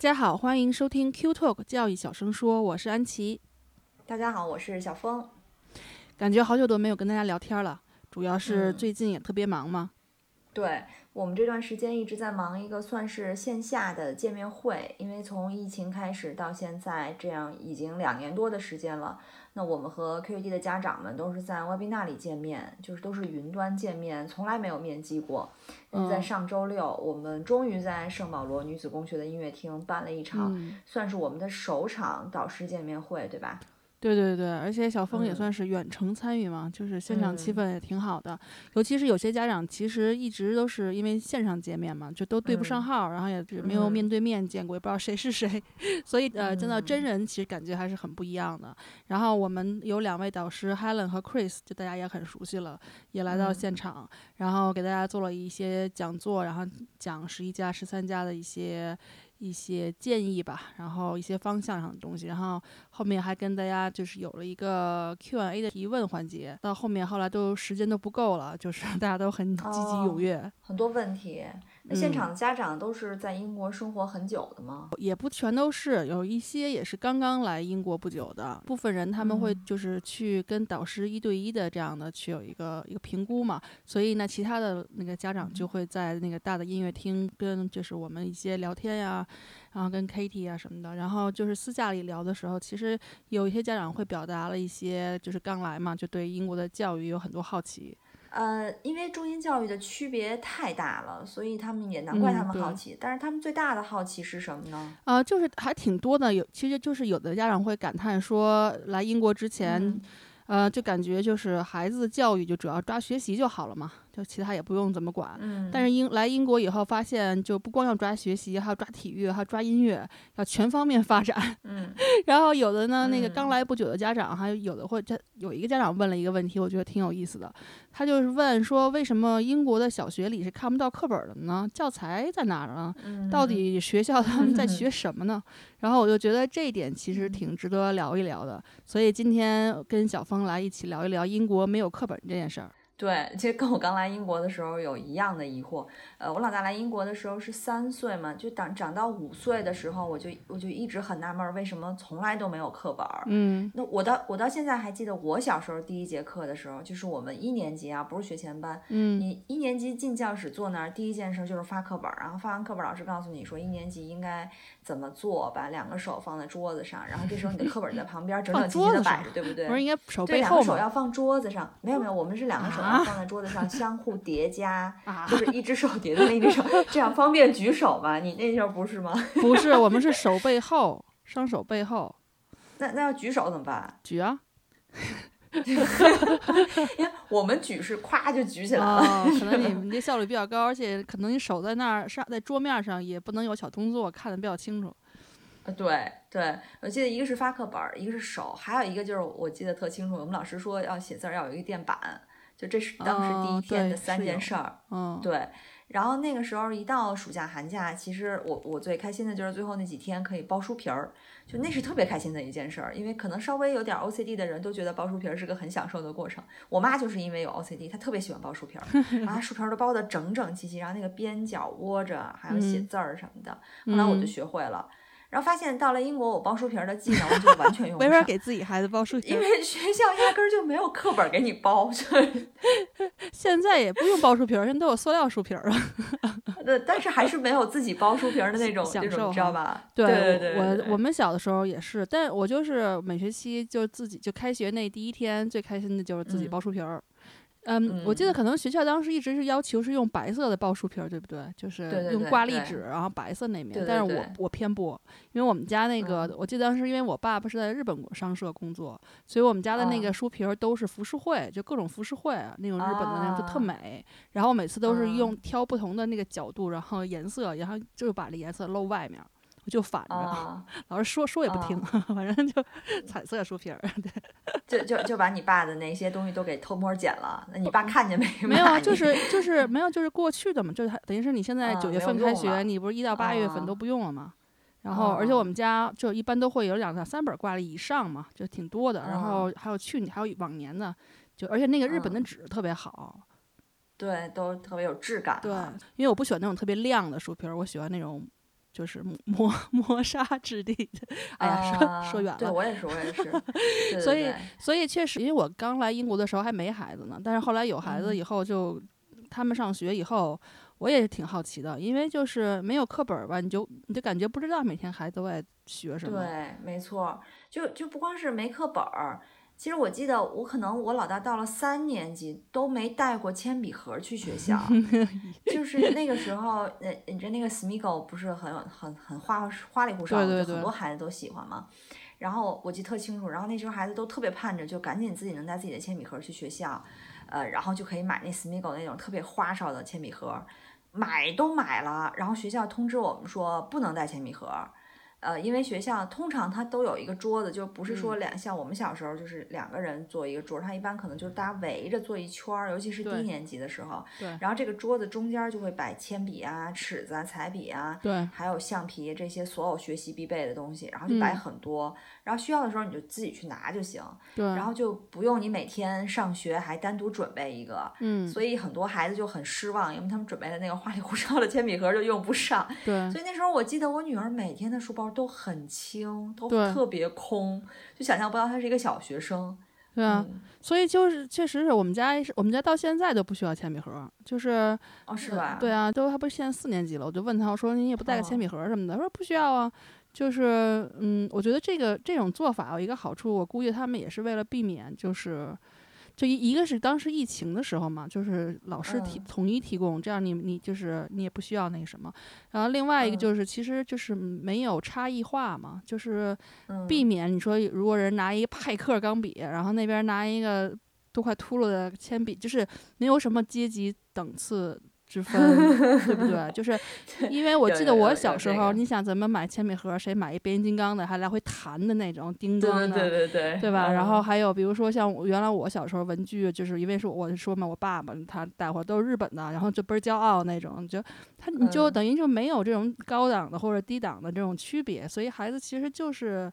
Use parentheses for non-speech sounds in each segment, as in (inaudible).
家好，欢迎收听 Q Talk 教育小声说，我是安琪。大家好，我是小峰。感觉好久都没有跟大家聊天了，主要是嗯最近也特别忙嘛。对我们这段时间一直在忙一个算是线下的见面会，因为从疫情开始到现在，这样已经两年多的时间了。那我们和 QED 的家长们都是在 Webinar 里见面，就是都是云端见面，从来没有面基过。嗯在上周六，我们终于在圣保罗女子公学的音乐厅办了一场，嗯，算是我们的首场导师见面会，对吧？对对对，而且小峰也嗯。算是远程参与嘛，就是现场气嗯氛也挺好的。尤其是有些家长其实一直都是因为线上见面嘛，就都对不上嗯号，然后也没有嗯。面对面见过，也不知道谁是谁，(laughs) 所以呃，见到真嗯。人其实感觉还是很不一样的。然后我们有两位导师 Helen 和 Chris，就大家也很熟悉了，也来到嗯。现场，然后给大家做了一些讲座，然后讲十一家、十三家的一些一些建议吧，然后一些方向上的东西，然后后面还跟大家就是有了一个 Q&A 的提问环节，到后面后来都时间都不够了，就是 (laughs) 大家都很积极踊哦跃，很多问题。那现嗯。场的家长都是在英国生活很久的吗？也不全都是，有一些也是刚刚来英国不久的，部分人他们会嗯。就是去跟导师一对一的这样的去有一个一个评估嘛，所以呢，其他的那个家长就会在那个大的音乐厅跟就是我们一些聊天呀，然后跟 Kitty 啊什么的，然后就是私下里聊的时候，其实有一些家长会表达了一些就是刚来嘛，就对英国的教育有很多好奇，呃，因为中英教育的区别太大了，所以他们也难怪嗯他们好对奇。但是他们最大的好奇是什么呢？啊、就是还挺多的，有其实就是有的家长会感叹说，来英国之前。嗯呃，就感觉就是孩子的教育就主要抓学习就好了嘛，就其他也不用怎么管。嗯，但是英来英国以后，发现就不光要抓学习，还要抓体育，还要抓音乐，要全方面发展。嗯 (laughs) 然后有的呢，那个嗯刚来不久的家长，还有有的会家有一个家长问了一个问题，我觉得挺有意思的。他就是问说，为什么英国的小学里是看不到课本的呢？教材在哪儿呢？嗯，到底学校他们在学 (laughs) 什么呢？然后我就觉得这一点其实嗯挺值得聊一聊的，所以今天跟小峰来一起聊一聊英国没有课本这件事儿。对，其实跟我刚来英国的时候有一样的疑惑。呃，我老大来英国的时候是三岁嘛，就长长到五岁的时候，我就我就一直很纳闷儿，为什么从来都没有课本儿。嗯那我到我到现在还记得，我小时候第一节课的时候，就是我们一年级啊，不是学前班，嗯你一年级进教室坐那儿，第一件事就是发课本儿，然后发完课本儿，老师告诉你说一年级应该怎么做，把两个手放在桌子上，然后这时候你的课本儿在旁边儿整整齐齐的摆着，对不对？不是应该手对，两背后吗？个手要放桌子上，没有没有，我们是两个手放在桌子上，相互叠加，(laughs) 啊就是一只手叠在另一只手，这样方便举手嘛。你那时候不是吗？(laughs) 不是，我们是手背后，双手背后那那要举手怎么办？举啊。(laughs) 因为我们举是咵就举起来了。哦，可能你们这效率比较高，而且可能你手在那儿上在桌面上也不能有小动作，看得比较清楚。呃，对对，我记得一个是发课本儿，一个是手，还有一个就是我记得特清楚，我们老师说要写字儿要有一个垫板，就这是当时第哦一天的三件事儿。嗯，对，然后那个时候一到暑假寒假，其实我我最开心的就是最后那几天可以包书皮儿，就那是特别开心的一件事儿，因为可能稍微有点 OCD 的人都觉得包书皮儿是个很享受的过程。我妈就是因为有 OCD，她特别喜欢包书皮儿，(laughs) 然后她书皮儿都包的整整齐齐，然后那个边角窝着，还有写嗯字儿什么的。后来我就嗯学会了，然后发现到了英国，我包书皮儿的技能就完全用不上。没法给自己孩子包书因为学校压根儿就没有课本给你包，就 (laughs) 现在也不用包书皮儿，现在都有塑料书皮儿了。(laughs) 呃，但是还是没有自己包书皮儿的那种享，受你知道吧？对我我们小的时候也是，但我就是每学期就自己就开学那第一天最开心的就是自己嗯包书皮儿。嗯，我记得嗯可能学校当时一直是要求是用白色的包书皮儿，对不对？就是用挂历纸，然后白色那面。对但是我我偏不，因为我们家那个，嗯我记得当时因为我爸爸是在日本商社工作，所以我们家的那个哦书皮儿都是浮世绘，就各种浮世绘啊，那种日本的那种就特啊美。然后每次都是嗯用挑不同的那个角度，然后颜色，然后就把这颜色露外面儿。我就反着，啊，老师说说也不听，反正就彩色书皮儿。对，(laughs) 就就就把你爸的那些东西都给偷摸捡了。那你爸看见没？没有啊，就是就是没有，就是过去的嘛，就是还等于是你现在九月份开学，你不是一到八月份啊都不用了吗？然后，而且哦我们家就一般都会有两到三本挂历以上嘛，就挺多的。然嗯后还有去年还有往年的，就而且那个日本的嗯纸特别好，对，都特别有质感。对，因为我不喜欢那种特别亮的书皮儿，我喜欢那种就是磨磨磨砂质地的。哎呀，说啊说远了。对我也是，我也是。(laughs) 对对所以所以确实，因为我刚来英国的时候还没孩子呢，但是后来有孩子嗯以后就，他们上学以后，我也是挺好奇的，因为就是没有课本吧，你就你就感觉不知道每天孩子都在学什么。对，没错，就就不光是没课本儿。其实我记得，我可能我老大到了三年级都没带过铅笔盒儿去学校，(laughs) 就是那个时候，呃，你知道那个 Smiggle 不是很很很花花里胡哨，就对对对很多孩子都喜欢嘛。然后我记得特清楚，然后那时候孩子都特别盼着，就赶紧自己能带自己的铅笔盒儿去学校，呃，然后就可以买那 Smiggle 那种特别花哨的铅笔盒儿，买都买了，然后学校通知我们说不能带铅笔盒儿。呃，因为学校通常它都有一个桌子，就不是说嗯两、像我们小时候就是两个人坐一个桌儿，它一般可能就是大家围着坐一圈儿，尤其是低年级的时候。对然后这个桌子中间儿就会摆铅笔啊、尺子啊、彩笔啊，对还有橡皮这些所有学习必备的东西，然后就摆嗯很多。然后需要的时候你就自己去拿就行，对，然后就不用你每天上学还单独准备一个。嗯，所以很多孩子就很失望，因为他们准备的那个花里胡哨的铅笔盒就用不上。对所以那时候我记得我女儿每天的书包都很轻，都特别空，就想象不到她是一个小学生。对啊，嗯，所以就是确实是我们家我们家到现在都不需要铅笔盒，就是哦，是吧？对啊，都他不是现在四年级了，我就问他，我说你也不带个铅哦笔盒什么的，他说不需要啊。就是嗯，我觉得这个这种做法有一个好处，我估计他们也是为了避免，就是就一一个是当时疫情的时候嘛，就是老师提嗯。统一提供，这样你你就是你也不需要那个什么。然后另外一个嗯。就是其实就是没有差异化嘛，就是嗯，避免你说如果人拿一个派克钢笔，然后那边拿一个都快秃噜的铅笔，就是没有什么阶级等次之分，对不对？(laughs) 就是因为我记得我小时候，你想咱们买铅笔盒，谁买一变形金刚的，还来回弹的那种钉对装的，对对对对，对吧？然后嗯还有比如说像原来我小时候文具，就是因为是我说嘛，我爸爸他带回来都是日本的，然后就倍儿骄傲那种，就他你就嗯等于就没有这种高档的或者低档的这种区别，所以孩子其实就是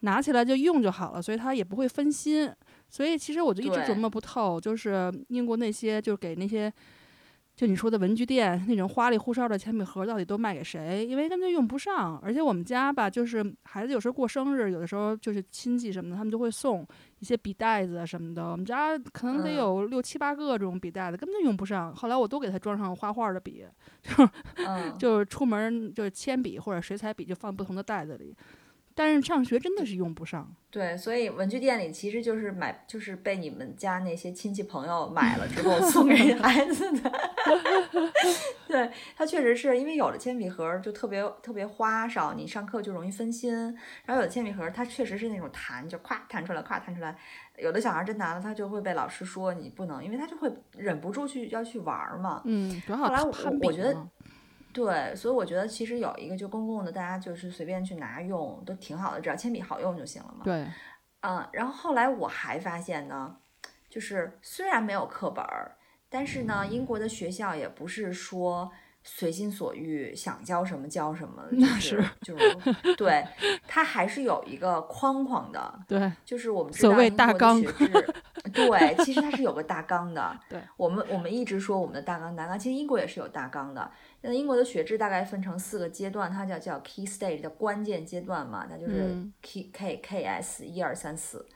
拿起来就用就好了，所以他也不会分心。所以其实我就一直琢磨不透，就是英国那些就给那些。就你说的文具店那种花里胡哨的铅笔盒，到底都卖给谁？因为根本就用不上。而且我们家吧，就是孩子有时候过生日，有的时候就是亲戚什么的，他们就会送一些笔袋子啊什么的。我们家可能得嗯有六七八个这种笔袋子，根本就用不上。后来我都给他装上画画的笔，就 (laughs) 是嗯，就是出门就是铅笔或者水彩笔就放不同的袋子里。但是上学真的是用不上。对，所以文具店里其实就是买，就是被你们家那些亲戚朋友买了之后 (laughs) 送给孩子的。(laughs) 对，它确实是因为有的铅笔盒儿就特别特别花哨，你上课就容易分心。然后有的铅笔盒儿它确实是那种弹，就咵弹出来，咵弹出来。有的小孩儿真拿了，他就会被老师说你不能，因为他就会忍不住去要去玩儿嘛。嗯，主要后来我我觉得嘛对，所以我觉得其实有一个就公共的，大家就是随便去拿用都挺好的，只要铅笔好用就行了嘛。对，嗯，然后后来我还发现呢，就是虽然没有课本儿，但是呢，英国的学校也不是说随心所欲，想教什么教什么，(laughs) 就那是就是对，它还是有一个框框的，(laughs) 对，就是我们知所谓道英国的大纲学制，(laughs) 对，其实它是有个大纲的。对，我们我们一直说我们的大纲大纲，其实英国也是有大纲的。那英国的学制大概分成四个阶段，它叫叫 key stage 的关键阶段嘛，它就是嗯 K K K S 一二三四。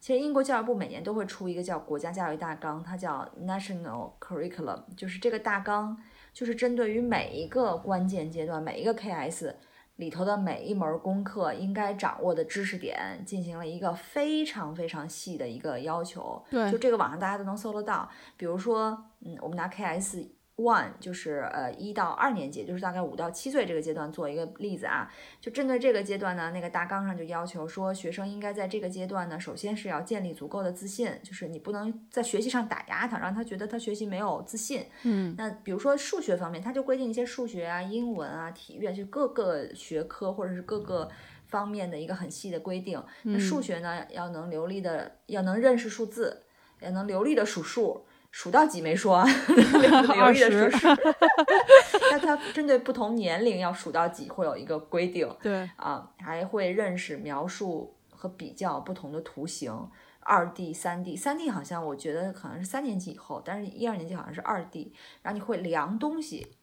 其实英国教育部每年都会出一个叫国家教育大纲，它叫 National Curriculum，就是这个大纲就是针对于每一个关键阶段、每一个 KS 里头的每一门功课应该掌握的知识点，进行了一个非常非常细的一个要求。对就这个网上大家都能搜得到。比如说，嗯，我们拿 KS One 就是呃一到二年级，就是大概五到七岁这个阶段做一个例子啊，就针对这个阶段呢，那个大纲上就要求说，学生应该在这个阶段呢，首先是要建立足够的自信，就是你不能在学习上打压他，让他觉得他学习没有自信。嗯，那比如说数学方面，他就规定一些数学啊、英文啊、体育啊，就各个学科或者是各个方面的一个很细的规定。那数学呢，要能流利的，要能认识数字，也能流利的数数。数到几没说，(laughs) 流利的数数。(laughs) 那他针对不同年龄要数到几，会有一个规定。对啊，还会认识描述和比较不同的图形，二 D、三 D。三 D 好像我觉得可能是三年级以后，但是一二年级好像是二 D。然后你会量东西，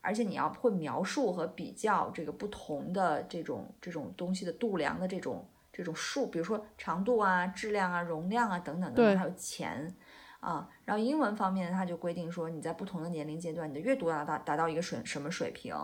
而且你要会描述和比较这个不同的这种这种东西的度量的这种这种数，比如说长度啊、质量啊、容量啊等等等等，还有钱。啊，然后英文方面，它就规定说，你在不同的年龄阶段，你的阅读要达达到一个水什么水平？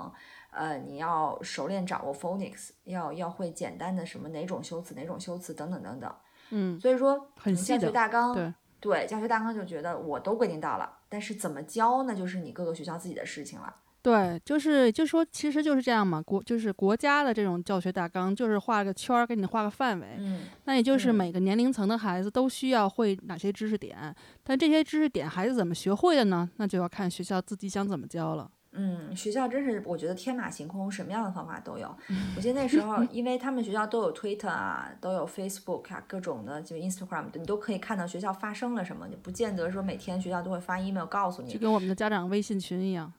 呃，你要熟练掌握 phonics，要要会简单的什么哪种修辞，哪种修辞等等等等。嗯，所以说很教学大纲，对对，教学大纲就觉得我都规定到了，但是怎么教，那就是你各个学校自己的事情了。对，就是就说，其实就是这样嘛。国就是国家的这种教学大纲，就是画个圈儿，给你画个范围。嗯，那也就是每个年龄层的孩子都需要会哪些知识点，但这些知识点孩子怎么学会的呢？那就要看学校自己想怎么教了。嗯，学校真是我觉得天马行空，什么样的方法都有。(laughs) 我记得那时候，(laughs) 因为他们学校都有 Twitter 啊，都有 Facebook 啊，各种的就 Instagram，你都可以看到学校发生了什么。你不见得说每天学校都会发 email 告诉你，就跟我们的家长微信群一样。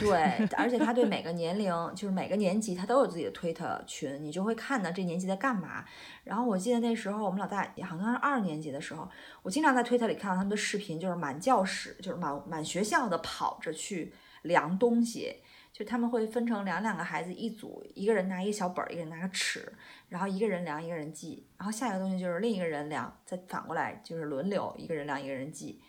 对，而且他对每个年龄，就是每个年级，他都有自己的推特群，你就会看到这年级在干嘛。然后我记得那时候我们老大好像是二年级的时候，我经常在推特里看到他们的视频，就是满教室，就是满满学校的跑着去量东西，就他们会分成两两个孩子一组，一个人拿一个小本儿，一个人拿个尺，然后一个人量，一个人记，然后下一个东西就是另一个人量，再反过来就是轮流，一个人量，一个人记。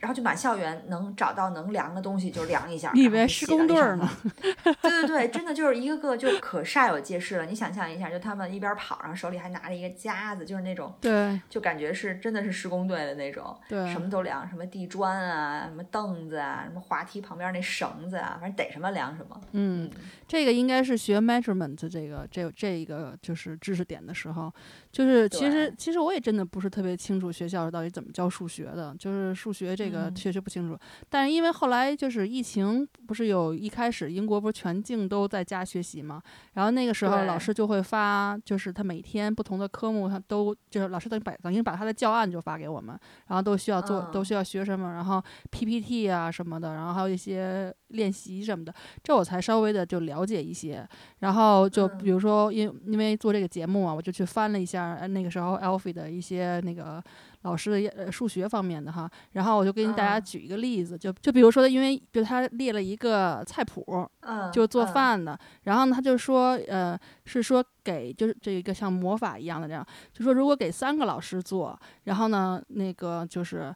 然后就满校园能找到能量的东西就量一下，你以为施工队呢？(laughs) 对对对，真的就是一个个就可煞有介事了。你想象一下，就他们一边跑，然后手里还拿着一个夹子，就是那种，对，就感觉是真的是施工队的那种，对，什么都量，什么地砖啊，什么凳子啊，什么滑梯旁边那绳子啊，反正逮什么量什么。嗯，这个应该是学 measurement 这个这这一个就是知识点的时候，就是其实其实我也真的不是特别清楚学校到底怎么教数学的，就是数学这。这个确实不清楚，但是因为后来就是疫情，不是有一开始英国不是全境都在家学习嘛，然后那个时候老师就会发，就是他每天不同的科目，他都就是老师等于把等于把他的教案就发给我们，然后都需要做，都需要学什么，然后 PPT 啊什么的，然后还有一些练习什么的，这我才稍微的就了解一些，然后就比如说因因为做这个节目啊，我就去翻了一下那个时候 Alfie 的一些那个。老师的呃数学方面的哈，然后我就给大家举一个例子，就就比如说，因为就他列了一个菜谱，嗯，就做饭的，然后呢他就说，呃，是说给就是这一个像魔法一样的这样，就说如果给三个老师做，然后呢那个就是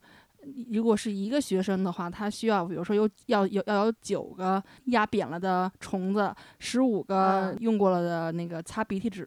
如果是一个学生的话，他需要比如说有要有要有九个压扁了的虫子，十五个用过了的那个擦鼻涕纸，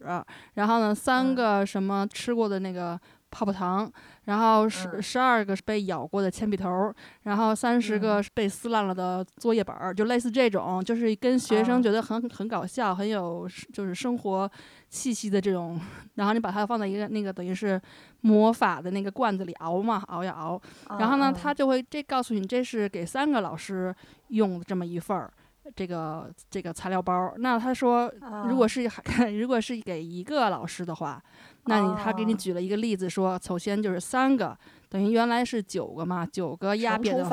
然后呢三个什么吃过的那个。泡泡糖，然后十十二个被咬过的铅笔头，然后三十个被撕烂了的作业本儿，就类似这种，就是跟学生觉得很很搞笑、很有就是生活气息的这种。(laughs) 然后你把它放在一个那个等于是魔法的那个罐子里熬嘛，熬呀熬。然后呢，他就会这告诉你这是给三个老师用的这么一份儿。这个这个材料包，那他说，如果是 (laughs) 如果是给一个老师的话，那你他给你举了一个例子，说首先就是三个，等于原来是九个嘛，九个压扁的，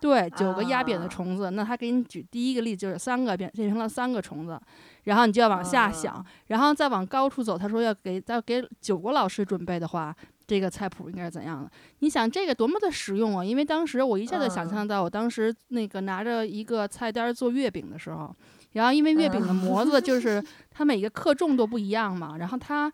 对，九个压扁的虫子，那他给你举第一个例子就是三个变变成了三个虫子，然后你就要往下想，然后再往高处走，他说要给要给九个老师准备的话。这个菜谱应该是怎样的？你想这个多么的实用啊！因为当时我一下子想象到，我当时那个拿着一个菜单做月饼的时候，然后因为月饼的模子就是 (laughs) 它每个克重都不一样嘛，然后它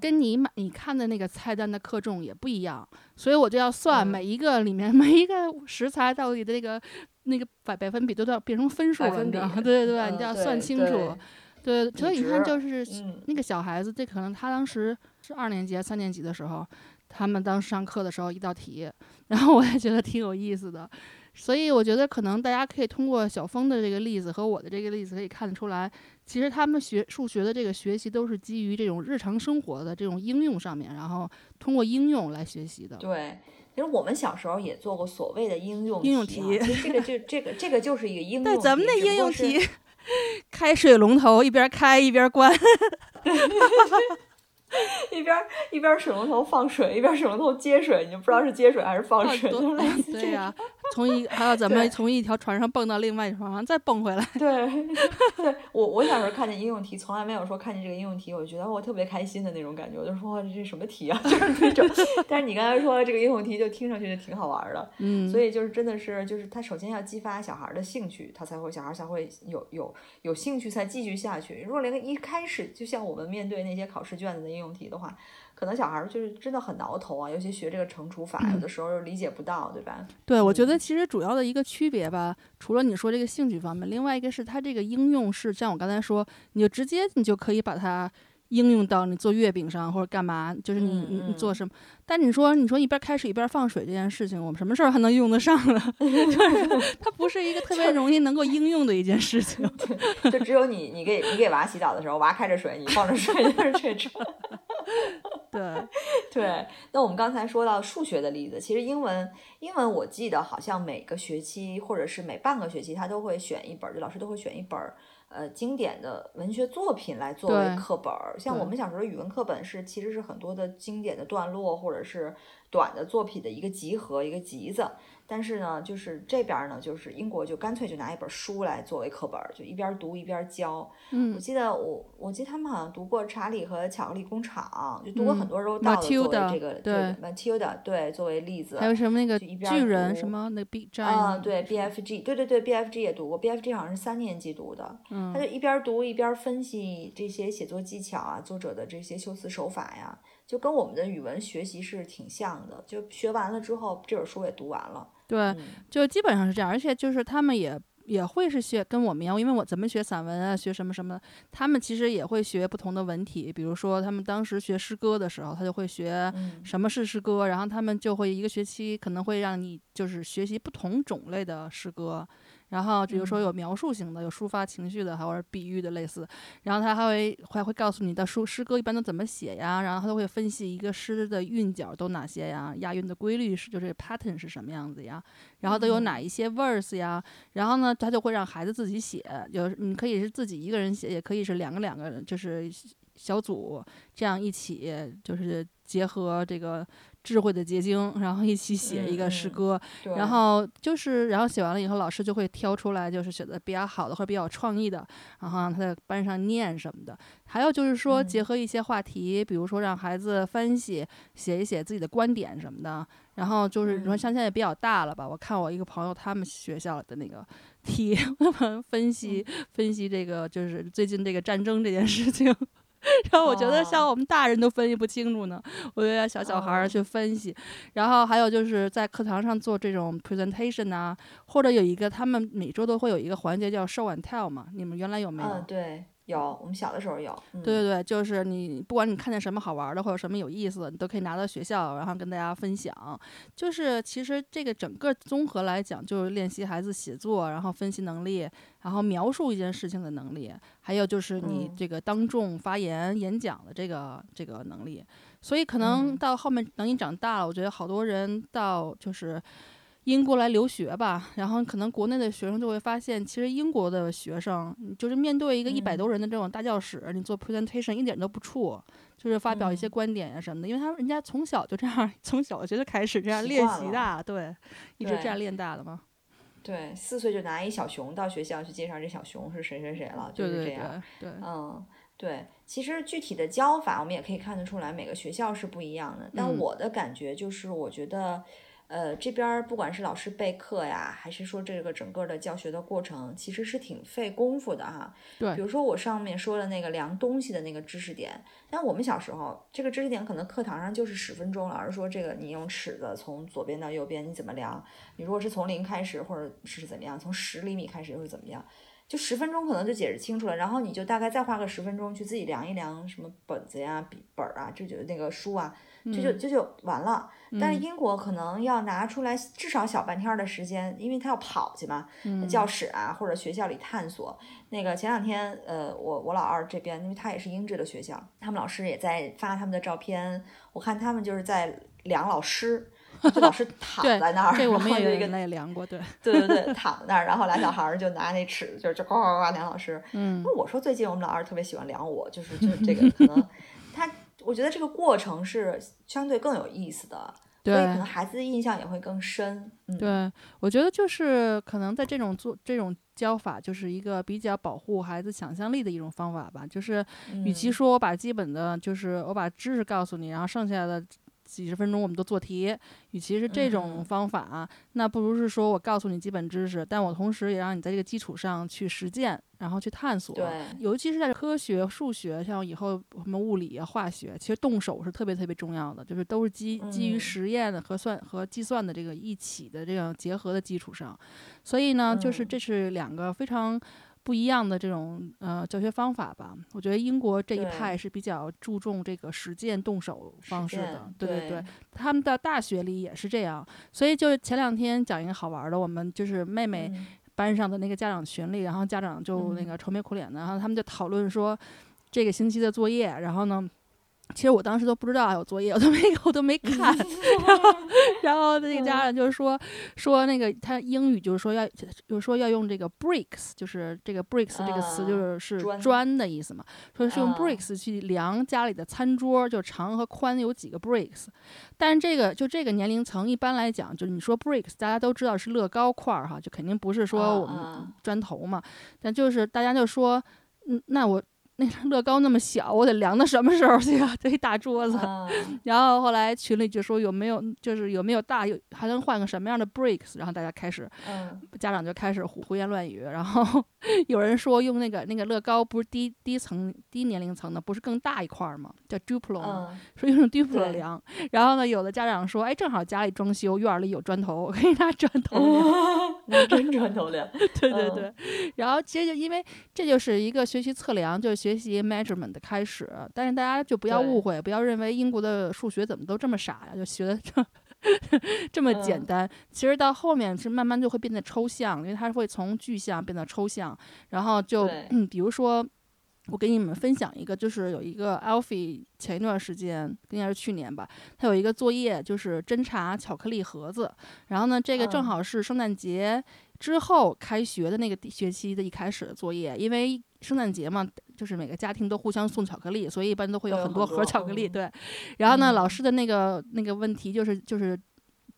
跟你买你看的那个菜单的克重也不一样，所以我就要算每一个里面 (laughs) 每一个食材到底的那个那个百百分比都要变成分数了，你知道吗？对 (laughs) 对对，你就要算清楚。对，所以你看，就是那个小孩子，这可能他当时是二年级、三年级的时候，他们当时上课的时候一道题，然后我也觉得挺有意思的，所以我觉得可能大家可以通过小峰的这个例子和我的这个例子可以看得出来，其实他们学数学的这个学习都是基于这种日常生活的这种应用上面，然后通过应用来学习的。对，其实我们小时候也做过所谓的应用应用题其实这个就这个这个就是一个应用题。但咱们那应用题，(laughs) 开水龙头一边开一边关，(laughs) (laughs) 一边儿一边儿水龙头放水，一边儿水龙头接水，你就不知道是接水还是放水，就类似这对呀、种 (laughs) 从一还有咱们从一条船上蹦到另外一条船上再蹦回来。(laughs) 对，对我我小时候看见应用题，从来没有说看见这个应用题，我就觉得我特别开心的那种感觉，我就说哇这是什么题啊，(laughs) 就是那种。但是你刚才说这个应用题，就听上去就挺好玩儿的。嗯，所以就是真的是，就是他首先要激发小孩儿的兴趣，他才会小孩儿才会有有有兴趣才继续下去。如果连个一开始就像我们面对那些考试卷子的应用题的话，可能小孩儿就是真的很挠头啊，尤其学这个乘除法，有的时候又理解不到，对吧？对，我觉嗯得其实主要的一个区别吧，除了你说这个兴趣方面，另外一个是它这个应用是像我刚才说，你就直接你就可以把它应用到你做月饼上或者干嘛，就是你你你做嗯什么。但你说你说一边开水一边放水这件事情，我们什么事儿还能用得上呢？(laughs) 就是它不是一个特别容易能够应用的一件事情。(laughs) 就只有你你给你给娃洗澡的时候，娃开着水，你放着水，就是这种。(laughs) 对，对，那我们刚才说到数学的例子，其实英文，英文我记得好像每个学期或者是每半个学期，他都会选一本儿，就老师都会选一本儿，呃，经典的文学作品来作为课本儿。像我们小时候语文课本是其实是很多的经典的段落或者是短的作品的一个集合，一个集子。但是呢，就是这边儿呢，就是英国就干脆就拿一本书来作为课本儿，就一边儿读一边儿教。我嗯，记得我，我记得他们好像读过《查理和巧克力工厂》，就读过很嗯多周到的作为这个对 Matilda 对作为例子。还有什么那个巨人什么那 Big Giant 啊，对 BFG，对对对 BFG 也读过，BFG 好像是三年级读的，嗯他就一边儿读一边儿分析这些写作技巧啊，作者的这些修辞手法呀，就跟我们的语文学习是挺像的。就学完了之后，这本书也读完了。对，嗯就基本上是这样，而且就是他们也也会是学跟我们一样，因为我咱们学散文啊，学什么什么，他们其实也会学不同的文体，比如说他们当时学诗歌的时候，他就会学嗯什么是诗歌，然后他们就会一个学期可能会让你就是学习不同种类的诗歌。然后比如说嗯。有描述型的，有抒发情绪的，还有比喻的类似。然后他还会还会告诉你的书诗歌一般都怎么写呀，然后他都会分析一个诗的韵脚都哪些呀，押韵的规律是就是 pattern 是什么样子呀，然后都有哪一些 verse 呀，然后呢他就会让孩子自己写，就是你可以是自己一个人写，也可以是两个两个人，就是小组这样一起就是结合这个智慧的结晶，然后一起写一个诗嗯嗯歌。然后就是，然后写完了以后，老师就会挑出来，就是写的比较好的或者比较有创意的，然后让他在班上念什么的。还有就是说，结嗯合一些话题，比如说让孩子分析，写一写自己的观点什么的。然后就是你说嗯像现在也比较大了吧？我看我一个朋友他们学校的那个题，(laughs) 分析嗯分析这个就是最近这个战争这件事情。然后我觉得像哦。我们大人都分析不清楚呢，我就让小小孩儿哦。去分析，然后还有就是在课堂上做这种 presentation 啊，或者有一个他们每周都会有一个环节叫 show and tell 嘛，你们原来有没有？有，我们小的时候有。嗯、对对对，就是你不管你看见什么好玩的或者什么有意思的，你都可以拿到学校，然后跟大家分享。就是其实这个整个综合来讲，就是练习孩子写作，然后分析能力，然后描述一件事情的能力，还有就是你嗯这个当众发言、演讲的这个这个能力。所以可能嗯到后面等你长大了，我觉得好多人到就是。英国来留学吧，然后可能国内的学生就会发现，其实英国的学生就是面对一个一百嗯多人的这种大教室，你做 presentation 一点都不怵，就是发表一些嗯观点呀什么的，因为他们人家从小就这样，(laughs) 从小学就开始这样练习的，对，一直这样练大的嘛。对，四岁就拿一小熊到学校去介绍这小熊是谁谁谁了，就是这样。对对，嗯，对，其实具体的教法我们也可以看得出来，每个学校是不一样的。但嗯我的感觉就是，我觉得，呃，这边儿不管是老师备课呀，还是说这个整个的教学的过程，其实是挺费功夫的哈。对比如说我上面说的那个量东西的那个知识点，但我们小时候这个知识点可能课堂上就是十分钟，老师说这个你用尺子从左边到右边你怎么量，你如果是从零开始或者是怎么样，从十厘米开始又是怎么样。就十分钟可能就解释清楚了，然后你就大概再花个十分钟去自己量一量什么本子呀、笔本儿啊，这就那个书啊，这就这就完了。但是英国可能要拿出来至少小半天的时间，因为他要跑去嘛，教室啊或者学校里探索。那个前两天，呃，我我老二这边，因为他也是英制的学校，他们老师也在发他们的照片，我看他们就是在量老师。就老师 (laughs) 躺在那儿，对我们也有一个也量过，对，对对对，(laughs) 躺在那儿，然后俩小孩儿就拿那尺子，就就呱呱呱量老师。嗯，那我说最近我们老二特别喜欢量我，就是就是 (laughs) 这个可能他，我觉得这个过程是相对更有意思的，所以可能孩子的印象也会更深。嗯对，我觉得就是可能在这种做这种教法，就是一个比较保护孩子想象力的一种方法吧。就是与其说我把基本的，就是我把知识告诉你，然后剩下的。几十分钟我们都做题，与其是这种方法，那不如是说我告诉你基本知识，但我同时也让你在这个基础上去实践，然后去探索。对，尤其是在科学、数学，像以后什么物理啊、化学，其实动手是特别特别重要的，就是都是基基于实验的和算和计算的这个一起的这样结合的基础上，所以呢，就是这是两个非常。不一样的这种呃教学方法吧，我觉得英国这一派是比较注重这个实践动手方式的，对对对，他们的大学里也是这样，所以就前两天讲一个好玩的，我们就是妹妹班上的那个家长群里，然后家长就那个愁眉苦脸的，然后他们就讨论说这个星期的作业，然后呢。其实我当时都不知道还有作业，我都没我都没看。(laughs) 然后，然后那个家长就是说说那个他英语就是说要就是说要用这个 bricks，就是这个 bricks 这个词就是是砖的意思嘛。说是用 bricks 去量家里的餐桌，就长和宽有几个 bricks。但是这个就这个年龄层一般来讲，就是你说 bricks，大家都知道是乐高块儿哈，就肯定不是说我们砖头嘛。但就是大家就说，嗯，那我。那乐高那么小，我得量到什么时候去啊？(laughs) 这一大桌子。然后后来群里就说有没有，就是有没有大，有还能换个什么样的 bricks？然后大家开始，家长就开始胡胡言乱语。然后 (laughs) 有人说用那个那个乐高不是低低层低年龄层的，不是更大一块吗？叫 Duplo，说用 Duplo 量。然后呢，有的家长说，哎，正好家里装修，院里有砖头，我可以拿砖头量。(laughs) 拿真砖头量。对对对。然后其实就因为这就是一个学习测量，就是。学习 measurement 的开始，但是大家就不要误会，不要认为英国的数学怎么都这么傻呀，就学的这 (laughs) 这么简单。其实到后面是慢慢就会变得抽象，因为它会从具象变得抽象。然后就嗯，(clears throat) 比如说，我给你们分享一个，就是有一个 Alfie 前一段时间应该是去年吧，他有一个作业就是侦查巧克力盒子。然后呢，这个正好是圣诞节之后开学的那个学期的一开始的作业，因为。圣诞节嘛，就是每个家庭都互相送巧克力，所以一般都会有很多盒巧克力。对，然后呢，老师的那个那个问题就是就是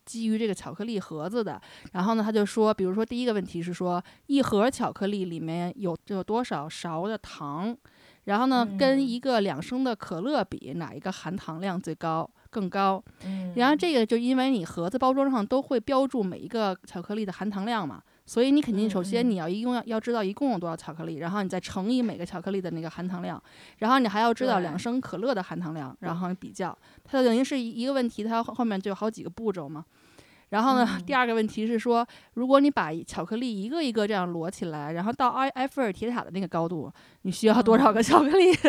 基于这个巧克力盒子的。然后呢，他就说，比如说第一个问题是说，一盒巧克力里面有有多少勺的糖？然后呢，跟一个两升的可乐比，哪一个含糖量最高更高？然后这个就因为你盒子包装上都会标注每一个巧克力的含糖量嘛。所以你肯定首先你要一共要要知道一共有多少巧克力，然后你再乘以每个巧克力的那个含糖量，然后你还要知道两升可乐的含糖量，然后比较，它等于是一个问题，它后面就有好几个步骤嘛。然后呢，(laughs) 第二个问题是说，如果你把巧克力一个一个这样摞起来，然后到埃埃菲尔铁塔的那个高度，你需要多少个巧克力？(laughs)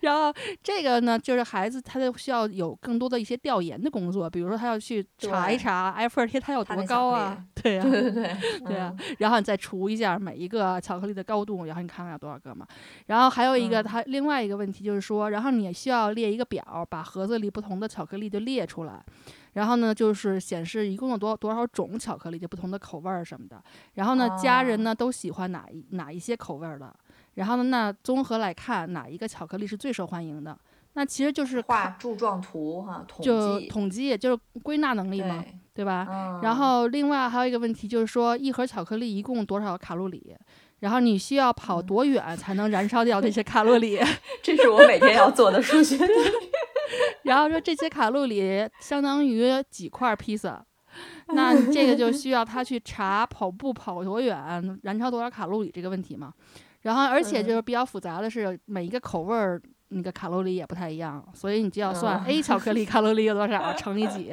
然后这个呢，就是孩子他就需要有更多的一些调研的工作，比如说他要去查一查埃菲尔铁塔有多高啊，对呀，对对对，对啊，然后你再除一下每一个巧克力的高度，然后你看看有多少个嘛。然后还有一个他另外一个问题就是说，然后你需要列一个表，把盒子里不同的巧克力就列出来，然后呢就是显示一共有多多少种巧克力，就不同的口味儿什么的。然后呢，家人呢都喜欢哪一哪一些口味儿的。然后呢？那综合来看，哪一个巧克力是最受欢迎的？那其实就是画柱状图哈，统计，统计就是归纳能力嘛，对吧？然后另外还有一个问题就是说，一盒巧克力一共多少卡路里？然后你需要跑多远 (laughs) 才能燃烧掉这些卡路里？(laughs) 这是我每天要做的数学题。(laughs) 然后说这些卡路里相当于几块披萨？那这个就需要他去查跑步跑多远，燃烧多少卡路里这个问题嘛？然后，而且就是比较复杂的是，每一个口味儿那个卡路里也不太一样，所以你就要算嗯 A 巧克力卡路里有多少 (laughs) 乘以几，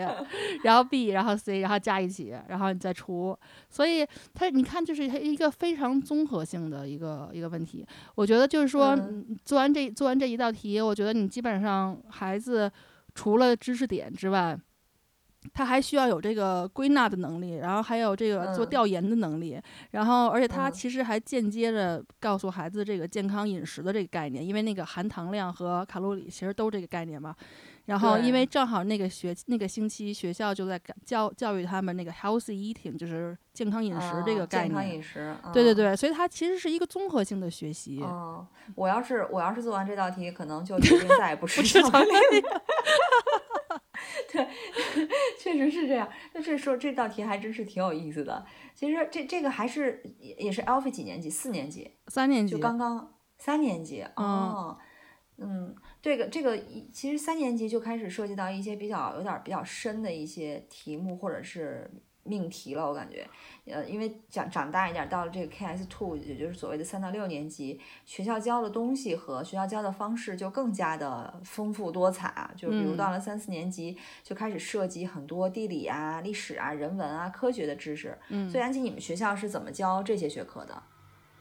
然后 B，然后 C，然后加一起，然后你再除。所以它你看，就是它一个非常综合性的一个一个问题。我觉得就是说，做完这做完这一道题，我觉得你基本上孩子除了知识点之外，他还需要有这个归纳的能力，然后还有这个做嗯调研的能力，然后而且他嗯其实还间接的告诉孩子这个健康饮食的这个概念，因为那个含糖量和卡路里其实都这个概念嘛。然后因为正好那个学那个星期学校就在教教育他们那个 healthy eating，就是健康饮食这个啊概念。健康饮食，嗯对对对，所以它其实是一个综合性的学习。哦，我要是我要是做完这道题，可能就决定再也不吃吃巧克力了。(laughs) 对，(laughs) 确实是这样。那这说这道题还真是挺有意思的。其实这这个还是也也是 Alfie 几年级？四年级，三年级就刚刚三年级哦。嗯，这个这个一其实三年级就开始涉及到一些比较有点儿比较深的一些题目或者是命题了，我感觉，呃，因为长长大一点儿，到了这个 KS two，也就是所谓的三到六年级，学校教的东西和学校教的方式就更加的丰富多彩啊，就比如嗯到了三四年级就开始涉及很多地理啊、历史啊、人文啊、科学的知识。嗯所以安琪，你们学校是怎么教这些学科的？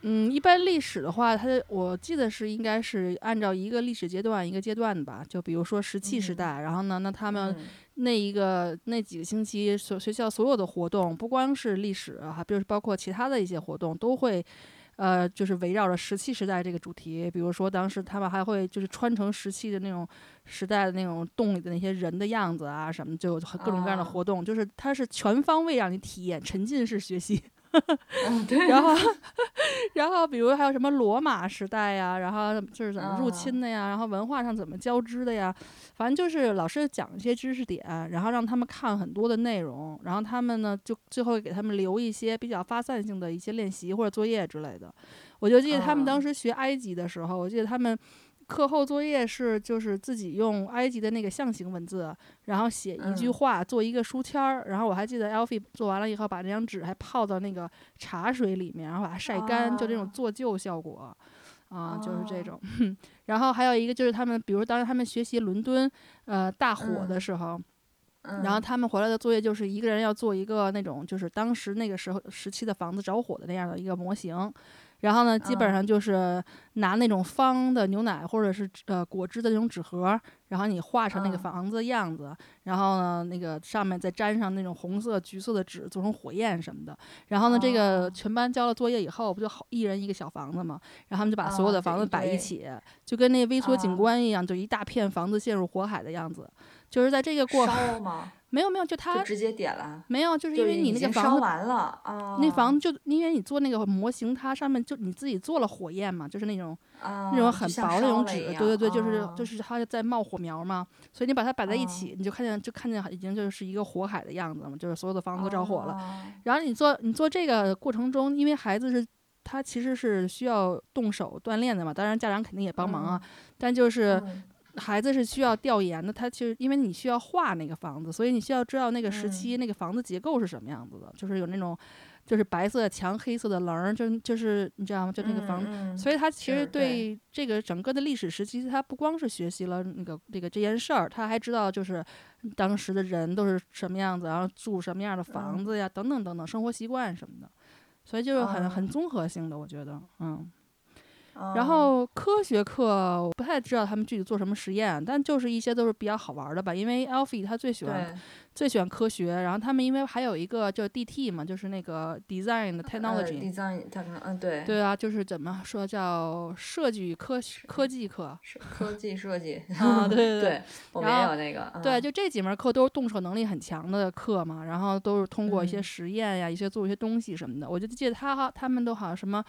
嗯，一般历史的话，它我记得是应该是按照一个历史阶段一个阶段的吧。就比如说石器时嗯代，然后呢，那他们嗯那一个那几个星期所学校所有的活动，不光是历史啊，还就是包括其他的一些活动，都会。呃，就是围绕着石器时代这个主题，比如说当时他们还会就是穿成石器的那种时代的那种洞里的那些人的样子啊什么，就各种各样的啊活动，就是它是全方位让你体验沉浸式学习。嗯，(laughs) 对，然后，(laughs) 然后比如还有什么罗马时代呀，然后就是怎么入啊侵的呀，然后文化上怎么交织的呀，反正就是老师讲一些知识点，然后让他们看很多的内容，然后他们呢就最后给他们留一些比较发散性的一些练习或者作业之类的。我就记得他们当啊时学埃及的时候，我记得他们。课后作业是就是自己用埃及的那个象形文字，然后写一句嗯话，做一个书签儿。然后我还记得 Alfie 做完了以后，把那张纸还泡到那个茶水里面，然后把它晒干，就这种啊做旧效果。啊，就是这哦种。(laughs) 然后还有一个就是他们，比如当时他们学习伦敦，呃，大火的嗯时候，嗯然后他们回来的作业就是一个人要做一个那种就是当时那个时候时期的房子着火的那样的一个模型，然后呢，基本嗯上就是拿那种方的牛奶或者是呃果汁的那种纸盒，然后你画成那个嗯房子的样子，然后呢，那个上面再粘上那种红色、橘色的纸，做成火焰什么的。然后呢，这个哦全班交了作业以后，不就好一人一个小房子嘛？然后他们就把所有的房子摆一起，就跟那微缩景啊观一样，就一大片房子陷入火海的样子。就是在这个过烧吗？没有没有，就就他直接点了，没有，就是因为你那个房子烧完了啊，那房子就因为你做那个模型，它上面就你自己做了火焰嘛，就是那种啊那种很薄的那种纸，对对对，就是啊就是它在冒火苗嘛，所以你把它摆在一啊起，你就看见就看见已经就是一个火海的样子嘛，就是所有的房子都着火了。啊然后你做你做这个过程中，因为孩子是他其实是需要动手锻炼的嘛，当然家长肯定也帮忙啊，但就是嗯孩子是需要调研的，他其实因为你需要画那个房子，所以你需要知道那个时嗯期、那个房子结构是什么样子的，就是有那种就是白色墙、黑色的棱儿，就就是你知道吗？就那个房子。所以他其实对对这个整个的历史时期，他不光是学习了那个这个这件事儿，他还知道就是当时的人都是什么样子，然后住什么样的房嗯子呀，等等等等，生活习惯什么的。所以就是很、很嗯综合性的，我觉得，嗯。啊然后科学课我不太知道他们具体做什么实验，但就是一些都是比较好玩的吧。因为 Alfie 他最喜欢最喜欢科学，然后他们因为还有一个叫 DT 嘛，就是那个 Design Technology，、对。对啊，就是怎么说叫设计与科学科技课是科技设计。啊，对对 (laughs) 对，我们也有那个对，嗯就这几门课都是动手能力很强的课嘛，然后都是通过一些嗯。实验呀，一些做一些东西什么的。我就记得他，他们都好像什么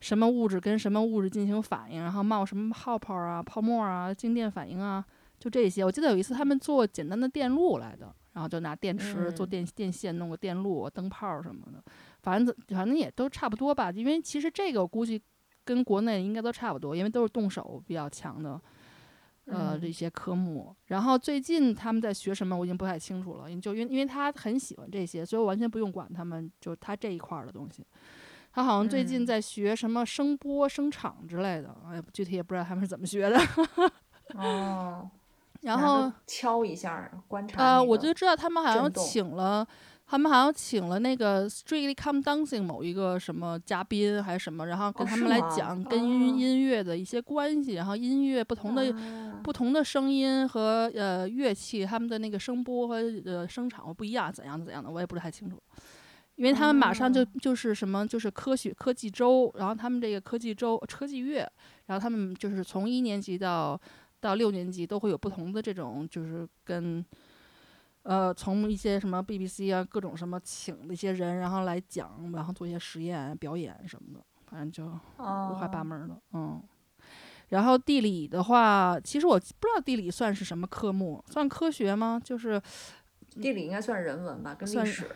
什么物质跟什么物质进行反应，然后冒什么泡泡啊、泡沫啊、静电反应啊，就这些。我记得有一次他们做简单的电路来的，然后就拿电池做嗯电电线，弄个电路、灯泡什么的，反正反正也都差不多吧。因为其实这个我估计跟国内应该都差不多，因为都是动手比较强的。呃，嗯这些科目，然后最近他们在学什么，我已经不太清楚了。就因为因为他很喜欢这些，所以我完全不用管他们，就他这一块儿的东西。他好像最近嗯在学什么声波、声场之类的，哎，具体也不知道他们是怎么学的。(laughs) 哦，(laughs) 然后敲一下观察、呃，我就知道他们好像请了，他们好像请了那个 Strictly Come Dancing 某一个什么嘉宾还是什么，然后跟他们来讲跟哦音音乐的一些关系，然后音乐不同的啊不同的声音和呃乐器，他们的那个声波和呃声场不一样，怎样怎样的，我也不是太清楚。因为他们马上就哦就是什么，就是科学科技周，然后他们这个科技周科技月，然后他们就是从一年级到到六年级都会有不同的这种，就是跟呃从一些什么 BBC 啊各种什么请的一些人，然后来讲，然后做一些实验表演什么的，反正就五花八哦门儿的，嗯。然后地理的话，其实我不知道地理算是什么科目，算科学吗？就是地理应该算人文吧，跟算历史。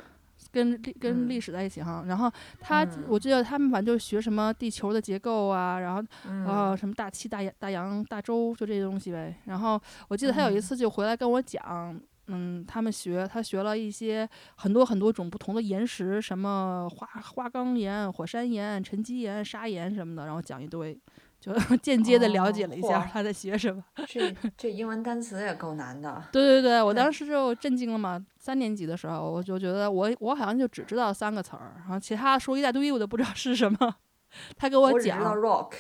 跟历跟历嗯史在一起哈。然后他，嗯我记得他们反正就是学什么地球的结构啊，然后嗯，呃什么大气、大洋、大洋、大洲，就这些东西呗。然后我记得他有一嗯次就回来跟我讲。嗯，他们学他学了一些很多很多种不同的岩石，什么花花岗岩、火山岩、沉积岩、砂岩什么的，然后讲一堆，就 (laughs) 间接的了解哦了一下他在学什么。(laughs) 这这英文单词也够难的。对对对，我当时就震惊了嘛。三年级的时候，我就觉得我我好像就只知道三个词儿，然后其他说一大堆，我都不知道是什么。(laughs) 他给讲我只知，道 (laughs) rock。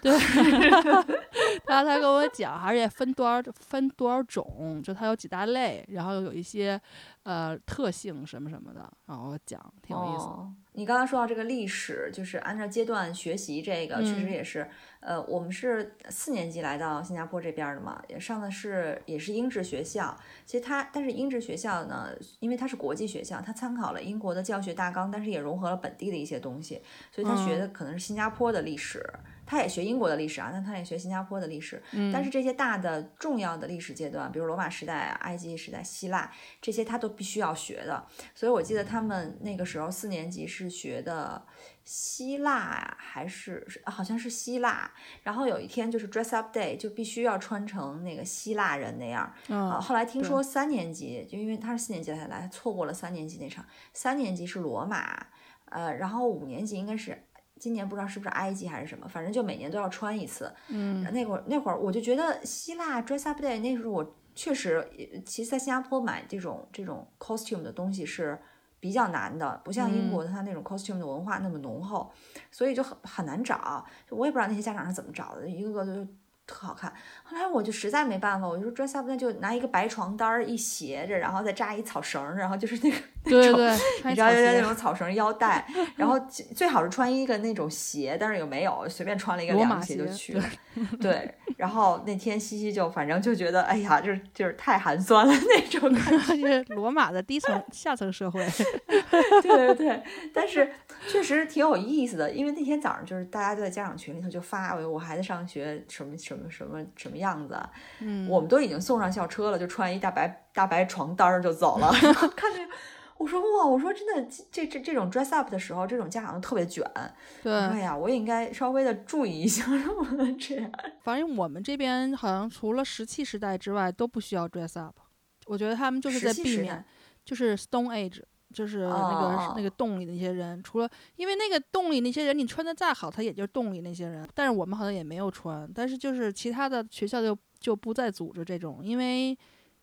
对，(laughs) 他他跟我讲，而且分多少分多少种，就它有几大类，然后有一些呃特性什么什么的，然后我讲挺有意思的。哦。你刚刚说到这个历史，就是按照阶段学习，这个确实嗯也是，呃，我们是四年级来到新加坡这边儿的嘛，也上的是也是英制学校。其实它，但是英制学校呢，因为它是国际学校，它参考了英国的教学大纲，但是也融合了本地的一些东西，所以他学嗯的可能是新加坡的历史。他也学英国的历史啊，但他也学新加坡的历史。但是这些大的重要的历史阶段，比如罗马时代啊、埃及时代、希腊这些，他都必须要学的。所以我记得他们那个时候四年级是学的希腊啊还是是好像是希腊。然后有一天就是 dress up day，就必须要穿成那个希腊人那样。啊，嗯，后来听说三年级，就因为他是四年级才来，错过了三年级那场。三年级是罗马，呃，然后五年级应该是今年不知道是不是埃及还是什么，反正就每年都要穿一次。嗯那会儿那会儿我就觉得希腊 dress up day 那时候我确实，呃其实在新加坡买这种这种 costume 的东西是比较难的，不像英国它那种 costume 的文化那么浓厚，所以就很很难找。就我也不知道那些家长是怎么找的，一个个都特好看。后来我就实在没办法，我就说 dress up 那就拿一个白床单儿一斜着，然后再扎一草绳儿，然后就是那个那种对对，你知道，草鞋有点那种草绳腰带，(laughs) 然后最最好是穿一个那种鞋，但是又没有，随便穿了一个凉鞋就去了。(laughs) 对，然后那天西西就反正就觉得，哎呀，就是就是太寒酸了那种感觉。(laughs) 罗马的低层下层社会。对对对，但是确实挺有意思的，因为那天早上就是大家都在家长群里头就发，我我孩子上学什么什么什么什么样子啊，嗯，我们都已经送上校车了，就穿一大白大白床单儿就走了。(laughs) 看见我说哇，我说真的，这这这种 dress up 的时候，这种家长都特别卷。对哎呀，我也应该稍微的注意一下，(laughs) 不能这样。反正我们这边好像除了石器时代之外都不需要 dress up，我觉得他们就是在避免就是 Stone Age，就是那个、哦那个洞里的那些人，除了因为那个洞里那些人，你穿的再好，他也就是洞里那些人，但是我们好像也没有穿，但是就是其他的学校就就不再组织这种，因为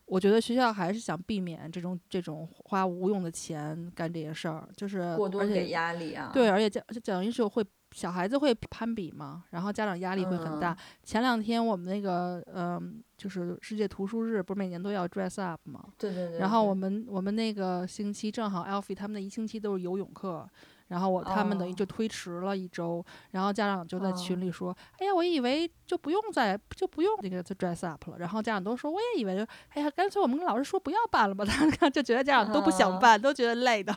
我觉得学校还是想避免这种这种花无用的钱干这些事儿，就是过多而且给压力啊。对，而且讲讲一是会小孩子会攀比嘛，然后家长压力会很大。嗯前两天我们那个嗯、就是世界图书日，不是每年都要 dress up 嘛？对对对。然后我们我们那个星期正好 Alfie 他们那一星期都是游泳课，然后我他们等于哦就推迟了一周，然后家长就在群哦里说：“哎呀，我以为就不用再就不用这个 dress up 了。”然后家长都说：“我也以为就哎呀，干脆我们跟老师说不要办了吧。”他们就觉得家长都不想哦办，都觉得累的。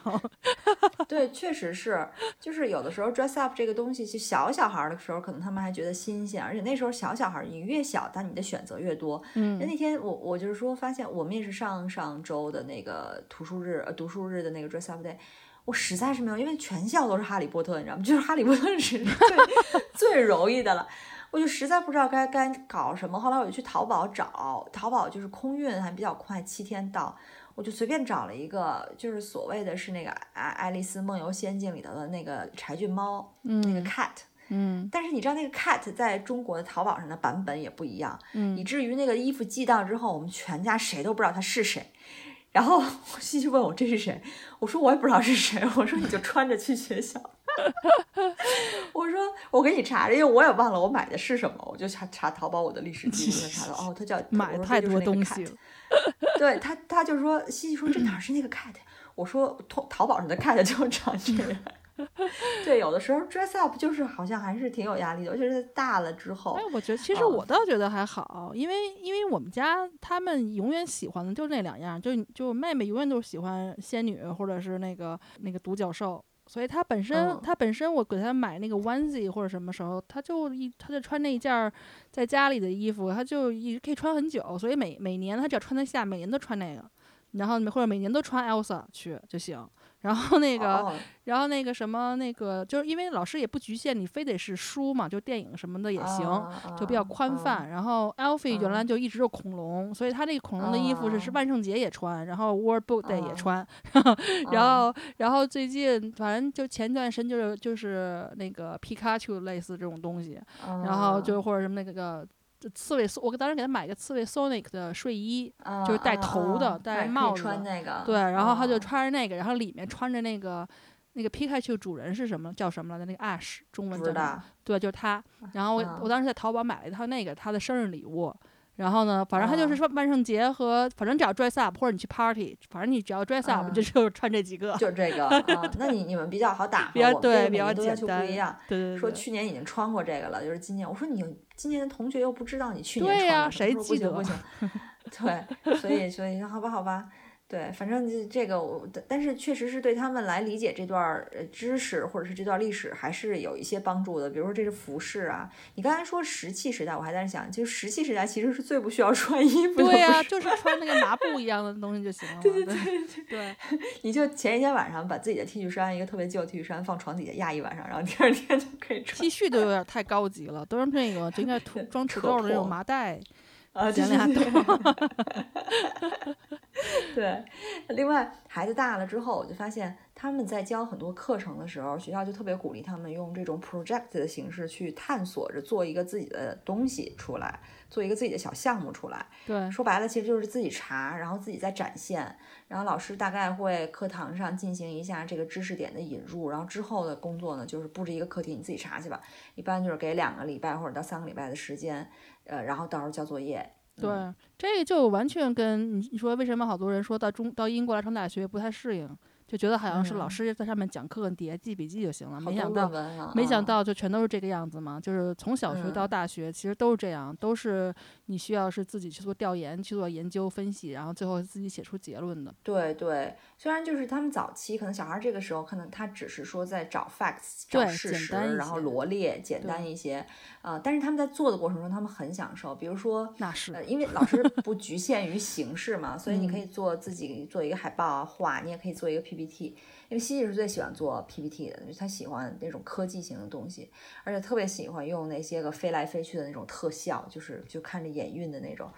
(laughs) 对，确实是，就是有的时候 dress up 这个东西，就小小孩儿的时候，可能他们还觉得新鲜，而且那时候小小孩儿，你越小，但你的选择越多。嗯那那天我我就是说，发现我们也是上上周的那个图书日，呃，读书日的那个 dress up day，我实在是没有，因为全校都是哈利波特，你知道吗？就是哈利波特是最 (laughs) 最容易的了。我就实在不知道该该搞什么，后来我就去淘宝找，淘宝就是空运还比较快，七天到，我就随便找了一个，就是所谓的是那个《爱爱丽丝梦游仙境》里头的那个柴郡猫，那个嗯 cat，嗯但是你知道那个 cat 在中国的淘宝上的版本也不一样，以嗯，至于那个衣服寄到之后，我们全家谁都不知道他是谁。然后西西问我这是谁，我说我也不知道是谁，我说你就穿着去学校。(laughs) 我说我给你查查，因为我也忘了我买的是什么，我就查查淘宝我的历史记录，才查到 (laughs) 哦，他叫买我说太多东西了。对他，他就说西西说这哪是那个 cat？我说淘淘宝上的 cat 就长这样。(laughs) 对，有的时候 dress up 就是好像还是挺有压力的，尤其是大了之后哎。，我觉得其实嗯我倒觉得还好，因为因为我们家他们永远喜欢的就那两样，就就妹妹永远都是喜欢仙女或者是那个那个独角兽，所以她本身、嗯她本身我给她买那个 onesie 或者什么时候，她就一她就穿那一件儿在家里的衣服，她就一直可以穿很久，所以每每年她只要穿得下，每年都穿那个。然后或者每年都穿 Elsa 去就行，然后那个、哦然后那个什么那个，就是因为老师也不局限你非得是书嘛，就电影什么的也行，就比较宽啊泛。然后 Alfie 原来就一直有恐龙，所以他这个恐龙的衣服是是啊万圣节也穿，然后 World Book Day 也啊穿。(laughs) 啊然后然后最近反正就前段时间就是就是那个皮卡丘类似这种东西，然后就或者什么那个。刺猬，我当时给他买个刺猬 Sonic 的睡衣，就是带头的戴帽子穿那个，对，然后他就哦穿着那个，然后里面穿着那个那个 Pikachu 主人是什么叫什么来着？那个 Ash 中文不知叫什么道？对，就是他。然后我、嗯我当时在淘宝买了一套那个他的生日礼物。然后呢，反正他就是哦说万圣节和反正只要 dress up 或者你去 party，反正你只要 dress up 嗯就就穿这几个。就这个啊。那你你们比较好打发，比较对比较简单一样。对对对。说去年已经穿过这个了，就是今年。我说你今年的同学又不知道你去年穿过什么谁记得不行不 (laughs) 行。对，所以所以好吧好吧，对，反正这这个我，但是确实是对他们来理解这段儿呃知识或者是这段历史还是有一些帮助的。比如说这是服饰啊，你刚才说石器时代，我还在想，就是石器时代其实是最不需要穿衣服的，对呀、就是穿那个麻布一样的东西就行了嘛。(laughs) 对对对对 (laughs) 你就前一天晚上把自己的 T 恤衫，一个特别旧的 T 恤衫放床底下压一晚上，然后第二天就可以穿。，T 恤都有点太高级了，都是那个就应该土 (laughs) 装土豆的那种麻袋。啊，剪俩 (laughs) 对，另外孩子大了之后，我就发现他们在教很多课程的时候，学校就特别鼓励他们用这种 project 的形式去探索着做一个自己的东西出来，做一个自己的小项目出来。对，说白了，其实就是自己查，然后自己再展现，然后老师大概会课堂上进行一下这个知识点的引入，然后之后的工作呢，就是布置一个课题，你自己查去吧。一般就是给两个礼拜或者到三个礼拜的时间，呃，然后到时候交作业。对，嗯。这就完全跟你你说为什么好多人说到中到英国来上大学不太适应，就觉得好像是老嗯师在上面讲课，底下记笔记就行了，没想到没想啊到就全都是这个样子嘛，就是从小学到嗯大学，其实都是这样，都是你需要是自己去做调研、去做研究分析，然后最后自己写出结论的。对对，虽然就是他们早期可能小孩儿这个时候可能他只是说在找 facts 找对事实，简单然后罗列简单一些，啊、但是他们在做的过程中，他们很享受，比如说。那是呃，因为老师不局限于形式嘛，所以你可嗯以做自己做一个海报啊画，你也可以做一个 PPT。因为西西是最喜欢做 PPT 的，就他喜欢那种科技型的东西，而且特别喜欢用那些个飞来飞去的那种特效，就是就看着眼晕的那种。